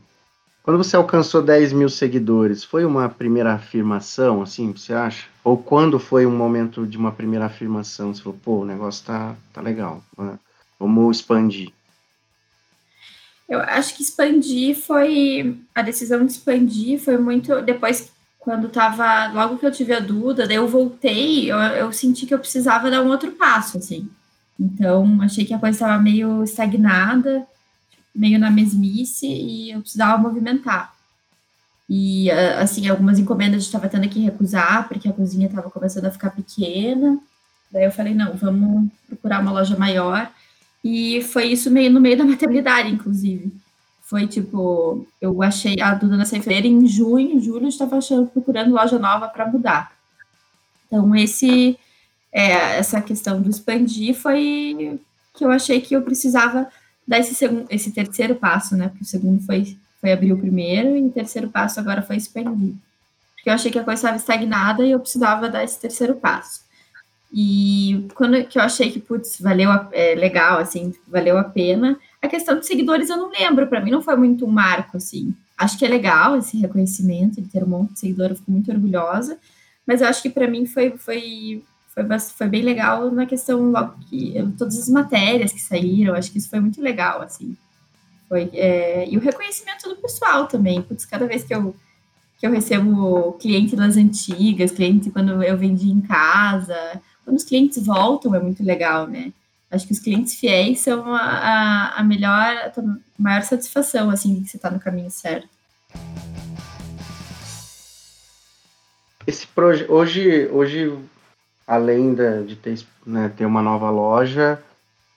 S1: Quando você alcançou 10 mil seguidores, foi uma primeira afirmação, assim, você acha? Ou quando foi um momento de uma primeira afirmação? Você falou, pô, o negócio tá, tá legal, né? vamos expandir.
S4: Eu acho que expandir foi. A decisão de expandir foi muito. Depois, quando tava. Logo que eu tive a Duda, daí eu voltei, eu, eu senti que eu precisava dar um outro passo, assim. Então, achei que a coisa estava meio estagnada meio na mesmice e eu precisava movimentar. E, assim, algumas encomendas a gente estava tendo que recusar, porque a cozinha estava começando a ficar pequena. Daí eu falei, não, vamos procurar uma loja maior. E foi isso meio no meio da maternidade, inclusive. Foi tipo, eu achei a Duda na feira em junho, julho, estava procurando loja nova para mudar. Então, esse, é, essa questão do expandir foi que eu achei que eu precisava dar esse, segundo, esse terceiro passo, né? Porque o segundo foi, foi abrir o primeiro e o terceiro passo agora foi expandir. Porque eu achei que a coisa estava estagnada e eu precisava dar esse terceiro passo. E quando que eu achei que, putz, valeu, a, é, legal, assim, valeu a pena, a questão de seguidores eu não lembro, para mim não foi muito um marco, assim. Acho que é legal esse reconhecimento de ter um monte de seguidor, eu fico muito orgulhosa, mas eu acho que para mim foi, foi foi, foi bem legal na questão logo que todas as matérias que saíram, acho que isso foi muito legal, assim. Foi, é, e o reconhecimento do pessoal também. Putz, cada vez que eu, que eu recebo cliente das antigas, cliente quando eu vendi em casa, quando os clientes voltam é muito legal, né? Acho que os clientes fiéis são a, a, melhor, a maior satisfação, assim, que você está no caminho certo.
S1: Esse projeto, hoje, hoje, além de, de ter, né, ter uma nova loja,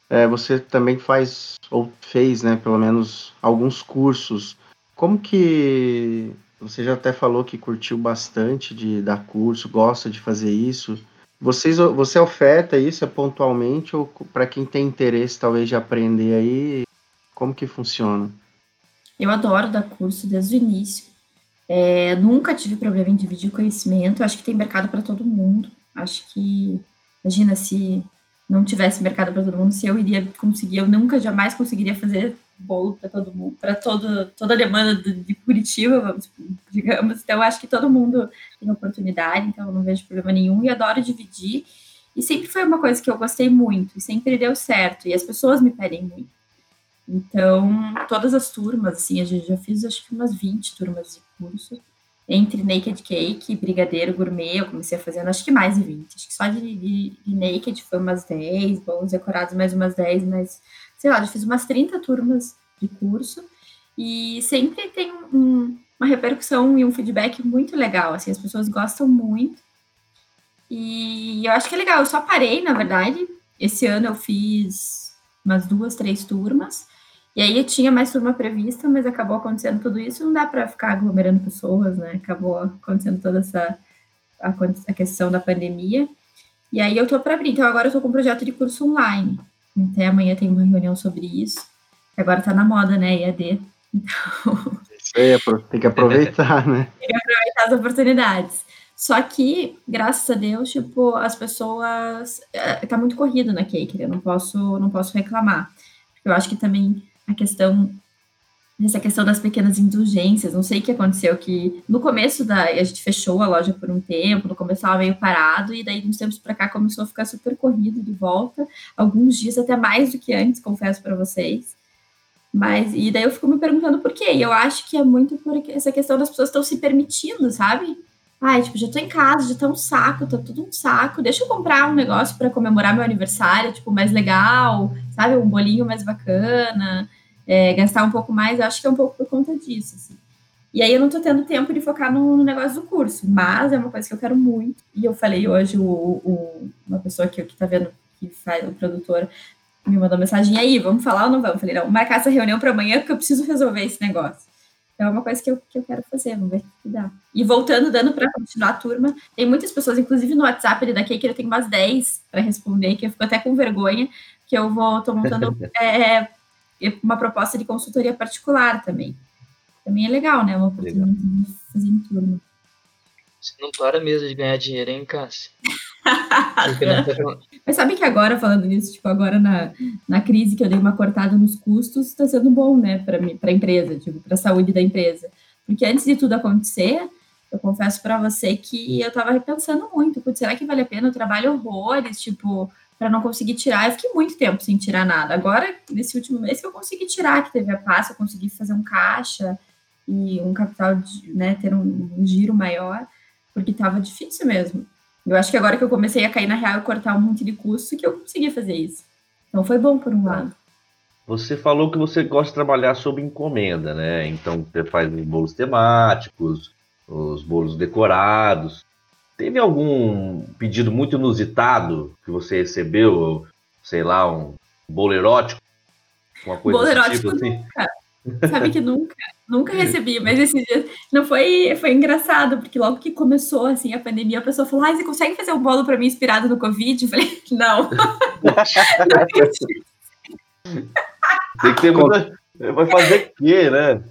S1: é, você também faz, ou fez, né, pelo menos alguns cursos. Como que você já até falou que curtiu bastante de dar curso, gosta de fazer isso. Vocês, você oferta isso é pontualmente ou para quem tem interesse talvez de aprender aí? Como que funciona?
S4: Eu adoro dar curso desde o início. É, nunca tive problema em dividir conhecimento. Acho que tem mercado para todo mundo. Acho que, imagina se não tivesse mercado para todo mundo, se eu iria conseguir, eu nunca jamais conseguiria fazer bolo para todo mundo, para toda a demanda de Curitiba, vamos, digamos. Então, acho que todo mundo tem oportunidade, então não vejo problema nenhum e adoro dividir. E sempre foi uma coisa que eu gostei muito, e sempre deu certo, e as pessoas me pedem muito. Então, todas as turmas, assim, gente já fiz acho que umas 20 turmas de curso, entre Naked Cake, Brigadeiro, Gourmet, eu comecei fazer, acho que mais de 20. Acho que só de, de, de Naked foi umas 10, bons decorados mais umas 10, mas sei lá, já fiz umas 30 turmas de curso e sempre tem um, uma repercussão e um feedback muito legal, assim, as pessoas gostam muito. E eu acho que é legal, eu só parei, na verdade. Esse ano eu fiz umas duas, três turmas. E aí eu tinha mais turma prevista, mas acabou acontecendo tudo isso, não dá para ficar aglomerando pessoas, né? Acabou acontecendo toda essa a, questão da pandemia. E aí eu tô para abrir. Então agora eu tô com um projeto de curso online. Até amanhã tem uma reunião sobre isso. Agora tá na moda, né, EAD. Então...
S1: É, tem que aproveitar, né? *laughs*
S4: Tem que aproveitar as oportunidades. Só que, graças a Deus, tipo, as pessoas. É, tá muito corrido na Cake, eu não posso, não posso reclamar. Eu acho que também a questão nessa questão das pequenas indulgências. Não sei o que aconteceu, que no começo da a gente fechou a loja por um tempo, no começo estava meio parado, e daí uns tempos para cá começou a ficar super corrido de volta, alguns dias até mais do que antes, confesso para vocês. Mas, e daí eu fico me perguntando por quê. E eu acho que é muito por essa questão das pessoas estão se permitindo, sabe? Ai, tipo, já tô em casa, já tá um saco, tá tudo um saco. Deixa eu comprar um negócio para comemorar meu aniversário, tipo, mais legal, sabe? Um bolinho mais bacana é, gastar um pouco mais, acho que é um pouco por conta disso. Assim. E aí eu não tô tendo tempo de focar no, no, negócio do curso, mas é uma coisa que eu quero muito. E eu falei hoje, o, o uma pessoa que, que tá vendo, que faz, o produtor, me mandou mensagem, aí, vamos falar ou não vamos? Eu falei, não, marcar essa reunião para amanhã porque eu preciso resolver esse negócio. Então é uma coisa que eu, que eu quero fazer, vamos ver o que dá. E voltando, dando para continuar a turma, tem muitas pessoas, inclusive no WhatsApp ali da Cake, eu tenho umas 10 para responder, que eu fico até com vergonha, que eu vou, tô montando *laughs* é, uma proposta de consultoria particular também. Também é legal, né? Uma oportunidade legal. de fazer em turno.
S5: Você não para mesmo de ganhar dinheiro, hein, Cássio? *laughs*
S4: Mas sabe que agora, falando nisso, tipo, agora na, na crise que eu dei uma cortada nos custos, está sendo bom, né, para a empresa, tipo, para a saúde da empresa. Porque antes de tudo acontecer, eu confesso para você que eu estava repensando muito, será que vale a pena? Eu trabalho horrores, tipo, para não conseguir tirar. Eu fiquei muito tempo sem tirar nada. Agora, nesse último mês, que eu consegui tirar, que teve a passa, eu consegui fazer um caixa e um capital, de, né, ter um, um giro maior, porque estava difícil mesmo. Eu acho que agora que eu comecei a cair na real e cortar um monte de custo, que eu consegui fazer isso. Então foi bom por um lado.
S2: Você falou que você gosta de trabalhar sob encomenda, né? Então você faz os bolos temáticos, os bolos decorados. Teve algum pedido muito inusitado que você recebeu? Sei lá, um bolo erótico?
S4: Uma coisa bolo erótico tipo, assim? nunca. Sabe que nunca, nunca recebi, mas esse dia não foi, foi engraçado, porque logo que começou assim a pandemia, a pessoa falou: "Ah, você consegue fazer um bolo para mim inspirado no Covid?" Eu falei: *laughs* "Não". *laughs*
S2: Tem que ter muita Vai fazer o quê, né?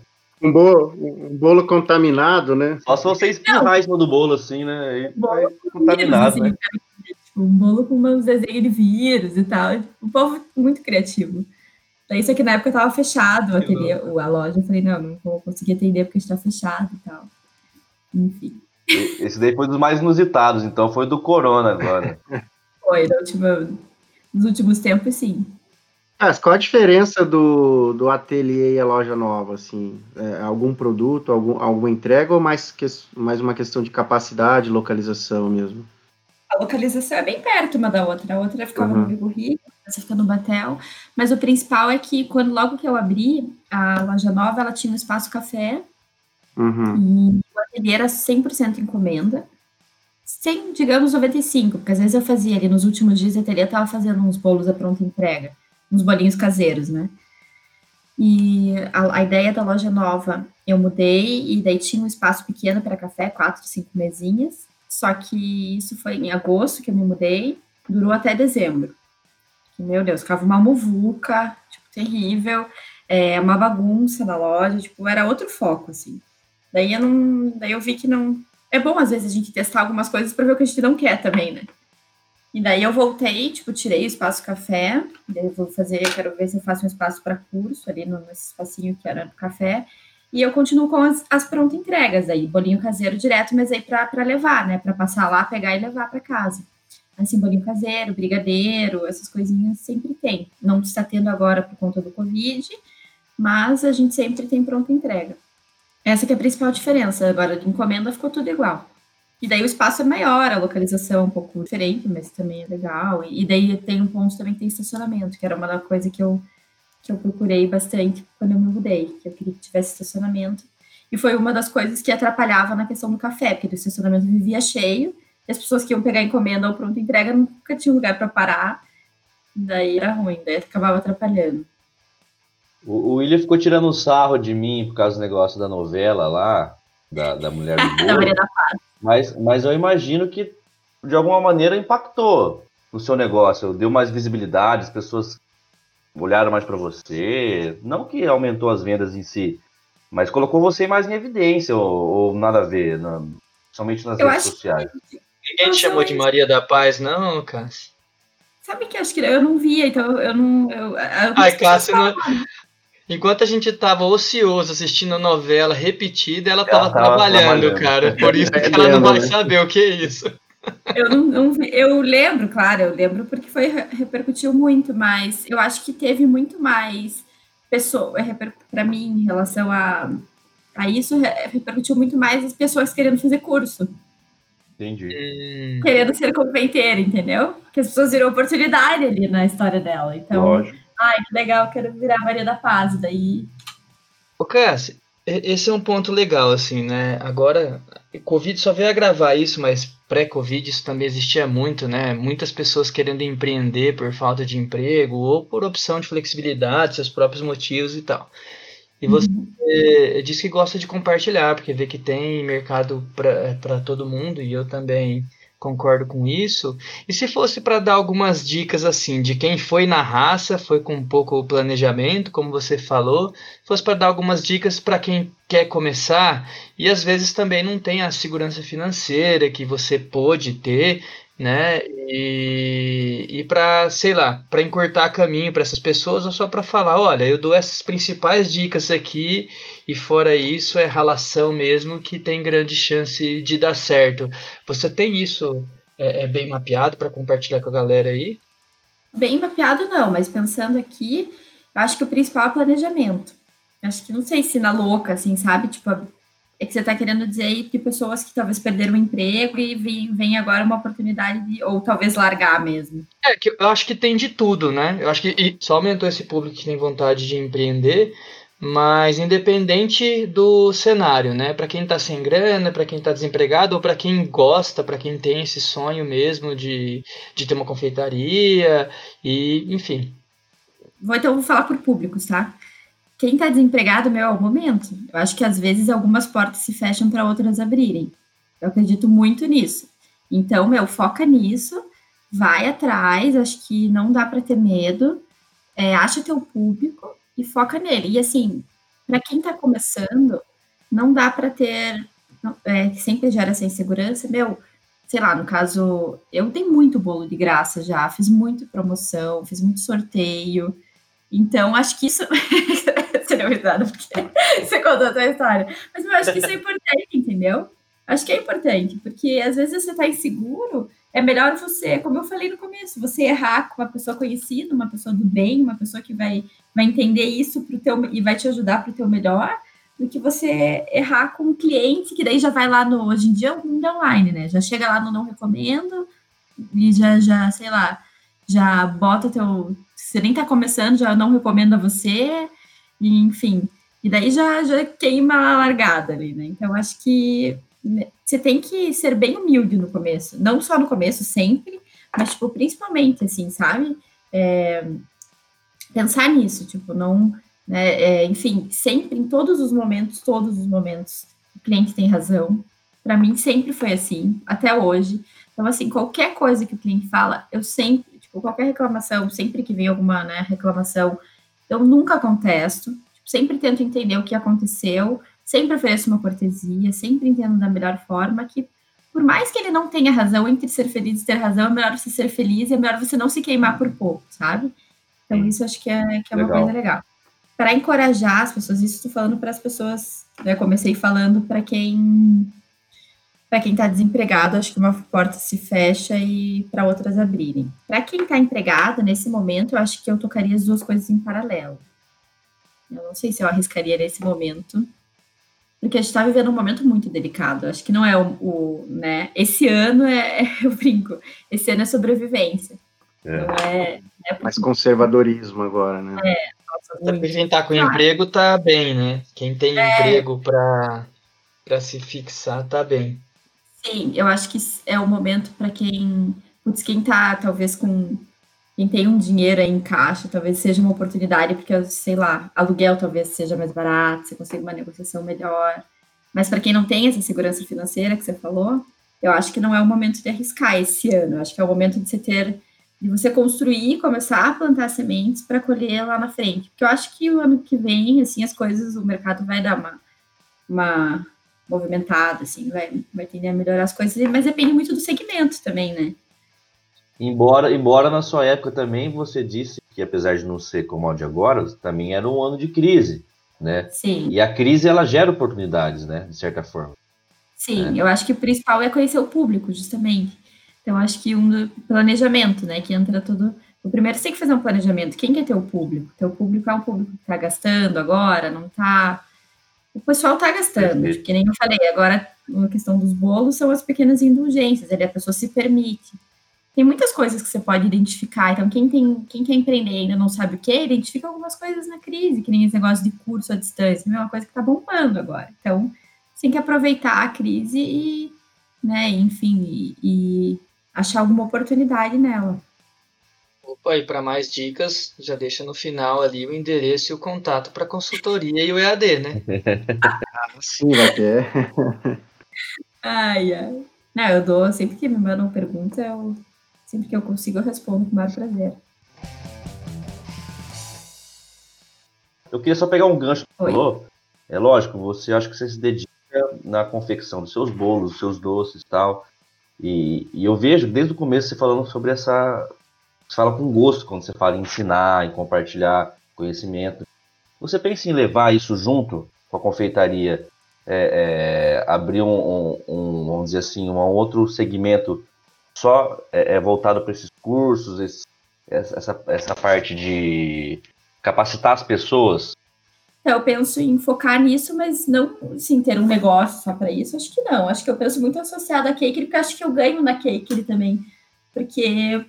S1: Um bolo, um bolo contaminado, né?
S2: Só se você espirrar em cima do bolo, assim, né?
S4: Bolo contaminado, vírus, né? Assim, tipo, um bolo com uns desenhos de vírus e tal. O povo muito criativo. Daí, isso aqui na época tava fechado atender a loja. Eu falei, não, não vou conseguir atender porque está fechado e tal. Enfim.
S2: Esse daí foi dos mais inusitados, então foi do Corona agora.
S4: foi, última, nos últimos tempos, sim.
S1: Ah, qual a diferença do, do ateliê e a loja nova, assim? É, algum produto, algum, alguma entrega ou mais, que, mais uma questão de capacidade, localização mesmo?
S4: A localização é bem perto uma da outra. A outra ficava uhum. no Vigo Rio, essa fica no Batel. Mas o principal é que quando logo que eu abri a loja nova, ela tinha um espaço café.
S1: Uhum.
S4: E o ateliê era 100% encomenda. Sem, digamos, 95, porque às vezes eu fazia ali nos últimos dias, a ateliê estava fazendo uns bolos à pronta entrega uns bolinhos caseiros, né? E a, a, ideia da loja nova, eu mudei e daí tinha um espaço pequeno para café, quatro, cinco mesinhas. Só que isso foi em agosto que eu me mudei, durou até dezembro. E, meu Deus, ficava uma muvuca, tipo, terrível, é, uma bagunça na loja, tipo, era outro foco, assim. Daí eu não, daí eu vi que não. É bom às vezes a gente testar algumas coisas para ver o que a gente não quer também, né? E daí eu voltei, tipo, tirei o espaço café, eu vou fazer, quero ver se eu faço um espaço para curso ali no, nesse espacinho que era do café. E eu continuo com as, as entregas aí, bolinho caseiro direto, mas aí para levar, né? Para passar lá, pegar e levar para casa. Assim, bolinho caseiro, brigadeiro, essas coisinhas sempre tem. Não está tendo agora por conta do Covid, mas a gente sempre tem pronta entrega. Essa que é a principal diferença. Agora, de encomenda ficou tudo igual. E daí o espaço é maior, a localização é um pouco diferente, mas também é legal. E, daí tem um ponto também que tem estacionamento, que era uma coisa que eu, que eu procurei bastante quando eu me mudei, que eu queria que tivesse estacionamento. E foi uma das coisas que atrapalhava na questão do café, porque o estacionamento vivia cheio, e as pessoas que iam pegar encomenda ou pronta entrega nunca tinham lugar para parar. Daí era ruim, daí acabava atrapalhando.
S2: O William ficou tirando sarro de mim por causa do negócio da novela lá, da, da mulher *laughs* do
S4: da Maria da Paz.
S2: Mas, mas eu imagino que de alguma maneira impactou no seu negócio, deu mais visibilidade, as pessoas olharam mais para você. Não que aumentou as vendas em si, mas colocou você mais em evidência, ou, ou nada a ver, na, somente nas eu redes sociais.
S5: Que... Ninguém te chamou de Maria da Paz, não, Cássio?
S4: Sabe que acho que eu não via, então eu não. Eu, eu
S5: Ai, Cássio, não, Enquanto a gente tava ocioso assistindo a novela repetida, ela tava, ela tava trabalhando, trabalhando, cara. Por isso que ela não vai saber o que é isso.
S4: Eu, não, não, eu lembro, claro, eu lembro porque foi repercutiu muito, mas eu acho que teve muito mais pessoa para mim em relação a, a isso repercutiu muito mais as pessoas querendo fazer curso.
S2: Entendi.
S4: Hum. Querendo ser conventeira, entendeu? Que as pessoas viram oportunidade ali na história dela. Então, Lógico ai, que legal, quero virar Maria da Paz. Daí.
S5: Ô, Cassi, esse é um ponto legal, assim, né? Agora, Covid só veio agravar isso, mas pré-Covid isso também existia muito, né? Muitas pessoas querendo empreender por falta de emprego ou por opção de flexibilidade, seus próprios motivos e tal. E você uhum. disse que gosta de compartilhar, porque vê que tem mercado para todo mundo, e eu também concordo com isso. E se fosse para dar algumas dicas assim, de quem foi na raça, foi com um pouco planejamento, como você falou, fosse para dar algumas dicas para quem quer começar e às vezes também não tem a segurança financeira que você pode ter, né? E, e para, sei lá, para encurtar caminho para essas pessoas ou só para falar, olha, eu dou essas principais dicas aqui e fora isso é relação mesmo que tem grande chance de dar certo. Você tem isso é, é bem mapeado para compartilhar com a galera aí?
S4: Bem mapeado não, mas pensando aqui, eu acho que o principal é o planejamento. Acho que não sei se na louca, assim, sabe? Tipo, é que você está querendo dizer aí que pessoas que talvez perderam o emprego e vem, vem agora uma oportunidade de, ou talvez largar mesmo.
S5: É, que eu acho que tem de tudo, né? Eu acho que só aumentou esse público que tem vontade de empreender, mas independente do cenário, né? Para quem está sem grana, para quem está desempregado ou para quem gosta, para quem tem esse sonho mesmo de, de ter uma confeitaria e, enfim.
S4: Vou então vou falar por públicos, tá? quem está desempregado, meu, é o momento. Eu acho que às vezes algumas portas se fecham para outras abrirem. Eu acredito muito nisso. Então, meu, foca nisso, vai atrás, acho que não dá para ter medo, é, acha teu público e foca nele. E assim, para quem está começando, não dá para ter, é, sempre gera essa insegurança, meu, sei lá, no caso, eu tenho muito bolo de graça já, fiz muito promoção, fiz muito sorteio, então acho que isso *laughs* você deu risada porque *laughs* você contou a sua história. Mas eu acho que isso é importante, entendeu? Acho que é importante, porque às vezes você está inseguro, é melhor você, como eu falei no começo, você errar com uma pessoa conhecida, uma pessoa do bem, uma pessoa que vai, vai entender isso pro teu, e vai te ajudar para o teu melhor, do que você errar com um cliente, que daí já vai lá no. Hoje em dia o mundo é online, né? Já chega lá no não recomendo e já, já sei lá, já bota teu. Você nem tá começando, já não recomenda você, e, enfim. E daí já, já queima a largada ali, né? Então acho que você tem que ser bem humilde no começo. Não só no começo, sempre, mas, tipo, principalmente, assim, sabe? É, pensar nisso, tipo, não né? É, enfim, sempre, em todos os momentos, todos os momentos, o cliente tem razão. Para mim, sempre foi assim, até hoje. Então, assim, qualquer coisa que o cliente fala, eu sempre, tipo, qualquer reclamação, sempre que vem alguma né, reclamação, eu nunca contesto, tipo, sempre tento entender o que aconteceu, sempre ofereço uma cortesia, sempre entendo da melhor forma que, por mais que ele não tenha razão, entre ser feliz e ter razão, é melhor você ser feliz e é melhor você não se queimar por pouco, sabe? Então, isso acho que é, que é uma coisa legal para encorajar as pessoas, isso estou falando para as pessoas, né, comecei falando para quem para quem está desempregado, acho que uma porta se fecha e para outras abrirem. Para quem está empregado, nesse momento, eu acho que eu tocaria as duas coisas em paralelo. Eu não sei se eu arriscaria nesse momento, porque a gente está vivendo um momento muito delicado. Acho que não é o, o né? Esse ano é, *laughs* eu brinco, esse ano é sobrevivência.
S1: É. Não é, é mais conservadorismo agora, né?
S5: É, nossa, quem tá com ah. emprego tá bem, né? Quem tem é... emprego para para se fixar tá bem.
S4: Sim, eu acho que é o momento para quem, putz, quem tá talvez com quem tem um dinheiro aí em caixa, talvez seja uma oportunidade, porque, sei lá, aluguel talvez seja mais barato, você consiga uma negociação melhor. Mas para quem não tem essa segurança financeira que você falou, eu acho que não é o momento de arriscar esse ano. Eu acho que é o momento de você ter de você construir, começar a plantar sementes para colher lá na frente. Porque eu acho que o ano que vem, assim, as coisas, o mercado vai dar uma, uma movimentada, assim, vai, vai tender a melhorar as coisas, mas depende muito do segmento também, né?
S2: Embora, embora na sua época também você disse que apesar de não ser como o de agora, também era um ano de crise, né?
S4: Sim.
S2: E a crise ela gera oportunidades, né? De certa forma.
S4: Sim, né? eu acho que o principal é conhecer o público, justamente. Então, acho que um planejamento, né, que entra tudo. O primeiro, você tem que fazer um planejamento. Quem que é teu público? Teu público é um público que está gastando agora, não está. O pessoal está gastando, que nem eu falei. Agora, a questão dos bolos são as pequenas indulgências, ali a pessoa se permite. Tem muitas coisas que você pode identificar. Então, quem, tem, quem quer empreender e ainda não sabe o que, identifica algumas coisas na crise, que nem esse negócio de curso à distância, é uma coisa que está bombando agora. Então, você tem que aproveitar a crise e, né, enfim, e, e achar alguma oportunidade nela.
S5: Opa, e para mais dicas, já deixa no final ali o endereço e o contato para consultoria e o EAD, né? *laughs*
S1: Sim, vai ter. *laughs*
S4: ai, ai. Não, eu dou, sempre que me mandam pergunta, eu, sempre que eu consigo, eu respondo com o maior prazer.
S2: Eu queria só pegar um gancho que falou. É lógico, você acha que você se dedica na confecção dos seus bolos, dos seus doces e tal. E, e, eu vejo desde o começo você falando sobre essa. Você fala com gosto quando você fala em ensinar, em compartilhar conhecimento. Você pensa em levar isso junto com a confeitaria, é, é, abrir um, um, um, vamos dizer assim, um outro segmento só é, é voltado para esses cursos, esse, essa, essa parte de capacitar as pessoas
S4: então, eu penso em focar nisso, mas não assim, ter um negócio só para isso. Acho que não. Acho que eu penso muito associado a cake, porque acho que eu ganho na cake também. Porque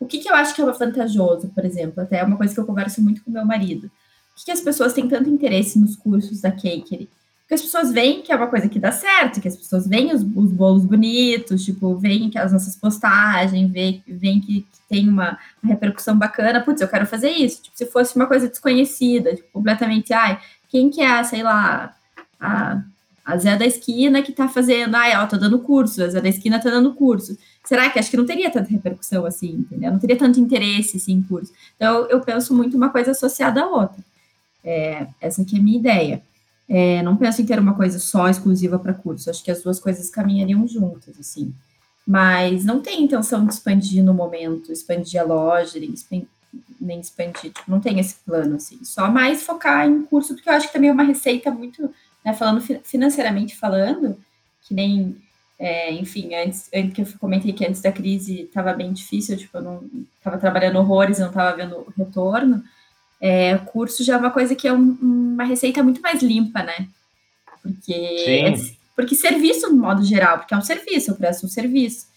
S4: o que, que eu acho que é vantajoso, por exemplo, até é uma coisa que eu converso muito com meu marido. O que, que as pessoas têm tanto interesse nos cursos da cake? Porque as pessoas veem que é uma coisa que dá certo, que as pessoas veem os, os bolos bonitos, tipo, veem que as nossas postagens, veem, veem que, que, tem uma, uma, repercussão bacana. Putz, eu quero fazer isso. Tipo, se fosse uma coisa desconhecida, tipo, completamente, ai, quem que é, sei lá, a, a Zé da esquina que tá fazendo, ai, ó, tô dando curso, a Zé da esquina tá dando curso. Será que acho que não teria tanta repercussão assim, entendeu? Não teria tanto interesse assim em curso. Então, eu penso muito uma coisa associada à outra. É, essa aqui é a minha ideia. É, não penso em ter uma coisa só exclusiva para curso. Acho que as duas coisas caminhariam juntas, assim. Mas não tem intenção de expandir no momento, expandir a loja, nem expandir, tipo, não tem esse plano, assim. Só mais focar em curso, porque eu acho que também é uma receita muito, né, falando financeiramente falando, que nem É, enfim, antes, antes que eu comentei que antes da crise estava bem difícil, tipo, eu não estava trabalhando horrores, não estava vendo retorno. É, curso já é uma coisa que é um, uma receita muito mais limpa, né? Porque, é, porque serviço, no modo geral, porque é um serviço, eu presto um serviço.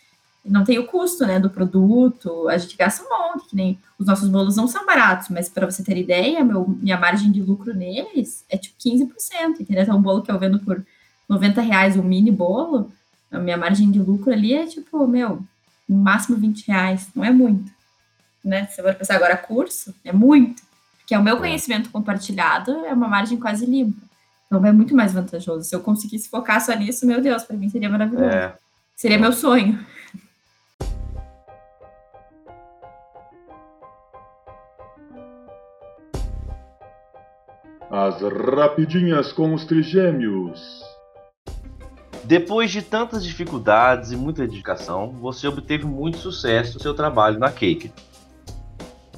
S4: Não tem o custo, né, do produto, a gente gasta um monte, que nem os nossos bolos não são baratos, mas para você ter ideia, meu, minha margem de lucro neles é tipo 15%, entendeu? Então, um bolo que eu vendo por 90 reais, um mini bolo, a minha margem de lucro ali é tipo, meu, no máximo 20 reais, não é muito, né? Se você for pensar agora curso, é muito, porque é o meu é. conhecimento compartilhado, é uma margem quase limpa. Então é muito mais vantajoso. Se eu conseguisse focar só nisso, meu Deus, para mim seria maravilhoso. É. Seria meu sonho.
S6: As rapidinhas com os trigêmeos.
S2: Depois de tantas dificuldades e muita dedicação, você obteve muito sucesso no seu trabalho na Cake.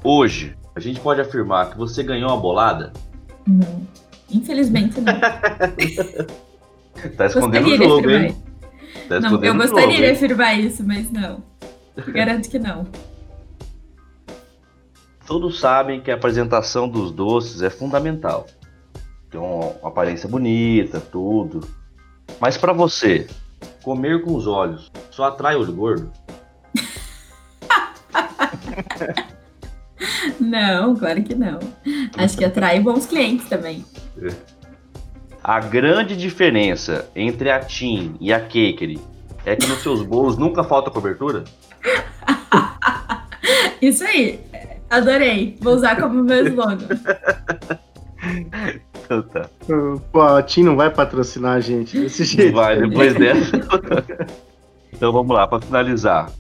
S2: Hoje, a gente pode afirmar que você ganhou uma bolada?
S4: Não. Infelizmente não. *laughs*
S2: tá escondendo o jogo, hein?
S4: Tá não, eu gostaria jogo, de afirmar isso, mas não. Eu garanto que não.
S2: Todos sabem que a apresentação dos doces é fundamental. Tem uma aparência bonita, tudo. Mas para você, comer com os olhos só atrai olho gordo? *laughs*
S4: não, claro que não. Acho que atrai bons clientes também.
S2: A grande diferença entre a Tim e a Cakery é que nos seus bolos nunca falta cobertura? *laughs*
S4: Isso aí. Adorei. Vou usar como meu slogan. *laughs*
S1: Então tá. Pô, a Tim não vai patrocinar a gente desse jeito.
S2: Não vai, depois *laughs* dessa. então vamos lá, para finalizar.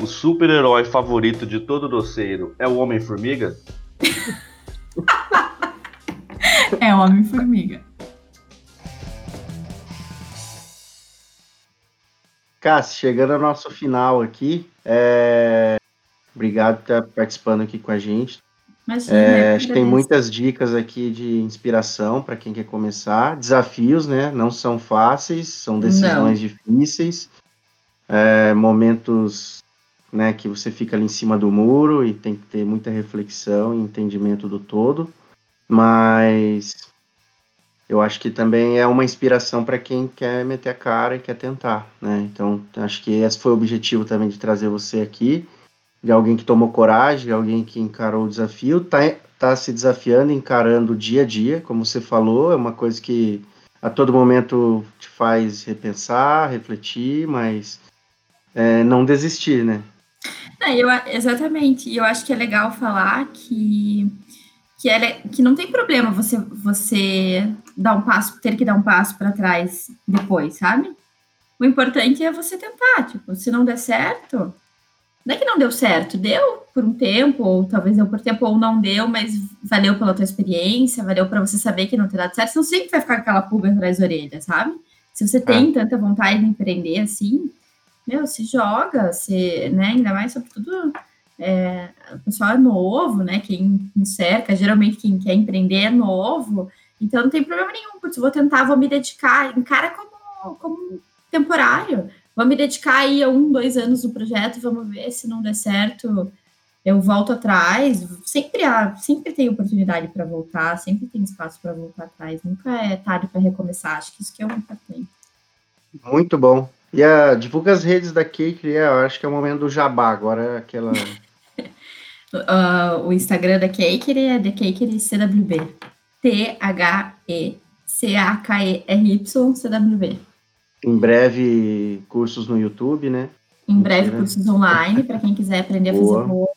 S2: O super-herói favorito de todo doceiro é o Homem-Formiga? *laughs*
S4: é o Homem-Formiga.
S1: Cássio, chegando ao nosso final aqui, é... obrigado por estar participando aqui com a gente. Imagina, é, acho que tem muitas dicas aqui de inspiração para quem quer começar. Desafios, né? Não são fáceis, são decisões Não. difíceis. É, momentos né, que você fica ali em cima do muro e tem que ter muita reflexão e entendimento do todo. Mas eu acho que também é uma inspiração para quem quer meter a cara e quer tentar, né? Então, acho que esse foi o objetivo também de trazer você aqui de alguém que tomou coragem, de alguém que encarou o desafio, tá, tá se desafiando, encarando dia a dia, como você falou, é uma coisa que a todo momento te faz repensar, refletir, mas é, não desistir, né?
S4: Não, eu, exatamente, e eu acho que é legal falar que que, é, que não tem problema você você dar um passo, ter que dar um passo para trás depois, sabe? O importante é você tentar, tipo, se não der certo, não é que não deu certo, deu por um tempo, ou talvez deu por tempo, ou não deu, mas valeu pela tua experiência, valeu para você saber que não tem dado certo. Você não sempre vai ficar com aquela pulga atrás da orelha, sabe? Se você tem é. tanta vontade de empreender assim, meu, se joga, se, né, ainda mais sobretudo é, o pessoal é novo, né? Quem me cerca, geralmente quem quer empreender é novo, então não tem problema nenhum, porque vou tentar, vou me dedicar, encara como, como temporário vou me dedicar aí a um, dois anos no projeto, vamos ver se não der certo, eu volto atrás. Sempre há, sempre tem oportunidade para voltar, sempre tem espaço para voltar atrás. Nunca é tarde para recomeçar. Acho que isso que é o importante.
S1: Muito bom. E a, divulga as redes da Cake, eu acho que é o momento do jabá, agora é aquela. *laughs*
S4: uh, o Instagram da Cake é The Cake CWB. T-H-E-C-A-K-E-R-Y CWB.
S1: Em breve, cursos no YouTube, né?
S4: Em breve, cursos online, para quem quiser aprender Boa. a fazer bolo.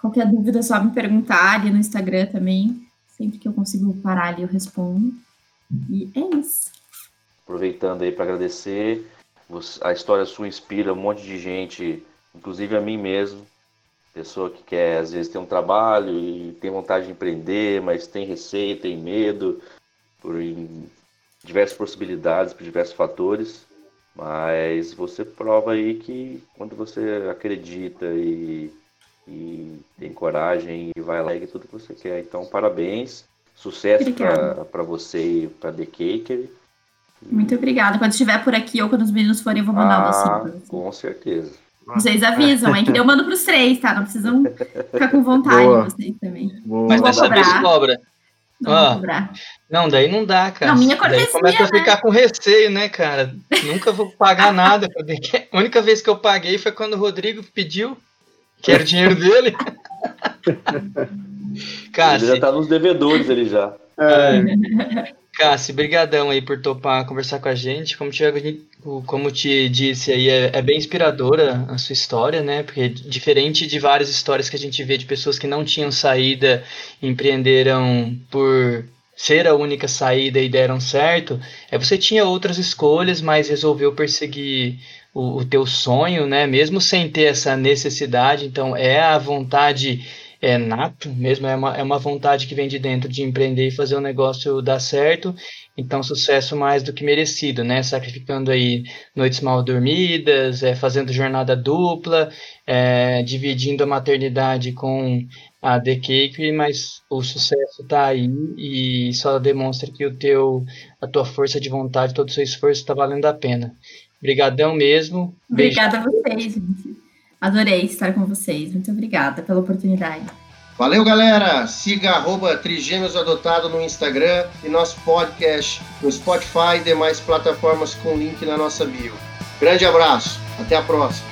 S4: Qualquer dúvida, é só me perguntar ali no Instagram também. Sempre que eu consigo parar ali, eu respondo. E é isso.
S2: Aproveitando aí para agradecer. A história sua inspira um monte de gente, inclusive a mim mesmo. Pessoa que quer, às vezes, ter um trabalho e tem vontade de empreender, mas tem receio, tem medo por diversas possibilidades por diversos fatores, mas você prova aí que quando você acredita e, e tem coragem e vai lá e tudo que você quer. Então, parabéns, sucesso para você e para The Caker.
S4: Muito obrigada. Quando estiver por aqui ou quando os meninos forem, eu vou mandar
S2: ah,
S4: o docinho.
S2: Com certeza.
S4: Vocês avisam, hein? Que eu mando pros três, tá? Não precisam ficar com vontade
S1: Boa.
S4: vocês também.
S1: Boa.
S5: Mas
S4: vou
S5: dessa vez
S4: cobrar.
S5: cobra.
S4: Não
S5: Ah. Não, daí não dá, cara.
S4: Não, minha
S5: daí começa a
S4: né?
S5: ficar com receio, né, cara? Nunca vou pagar nada. A única vez que eu paguei foi quando o Rodrigo pediu, que era o dinheiro dele. *laughs*
S2: ele já tá nos devedores ele já.
S1: É,
S5: Cássio, brigadão aí por topar conversar com a gente. Como te, como te disse aí, é, é bem inspiradora a sua história, né? Porque diferente de várias histórias que a gente vê de pessoas que não tinham saída, empreenderam por ser a única saída e deram certo, é você tinha outras escolhas, mas resolveu perseguir o, o teu sonho, né? Mesmo sem ter essa necessidade, então é a vontade é nato mesmo, é uma, é uma vontade que vem de dentro de empreender e fazer o negócio dar certo. Então, sucesso mais do que merecido, né? Sacrificando aí noites mal dormidas, é, fazendo jornada dupla, é, dividindo a maternidade com a The Cake, mas o sucesso tá aí e só demonstra que o teu, a tua força de vontade, todo o seu esforço está valendo a pena. Obrigadão mesmo. Beijo.
S4: Obrigada a vocês, gente. Adorei estar com vocês. Muito obrigada pela oportunidade.
S1: Valeu, galera! Siga arroba Trigêmeos Adotado no Instagram e nosso podcast no Spotify e demais plataformas com link na nossa bio. Grande abraço, até a próxima!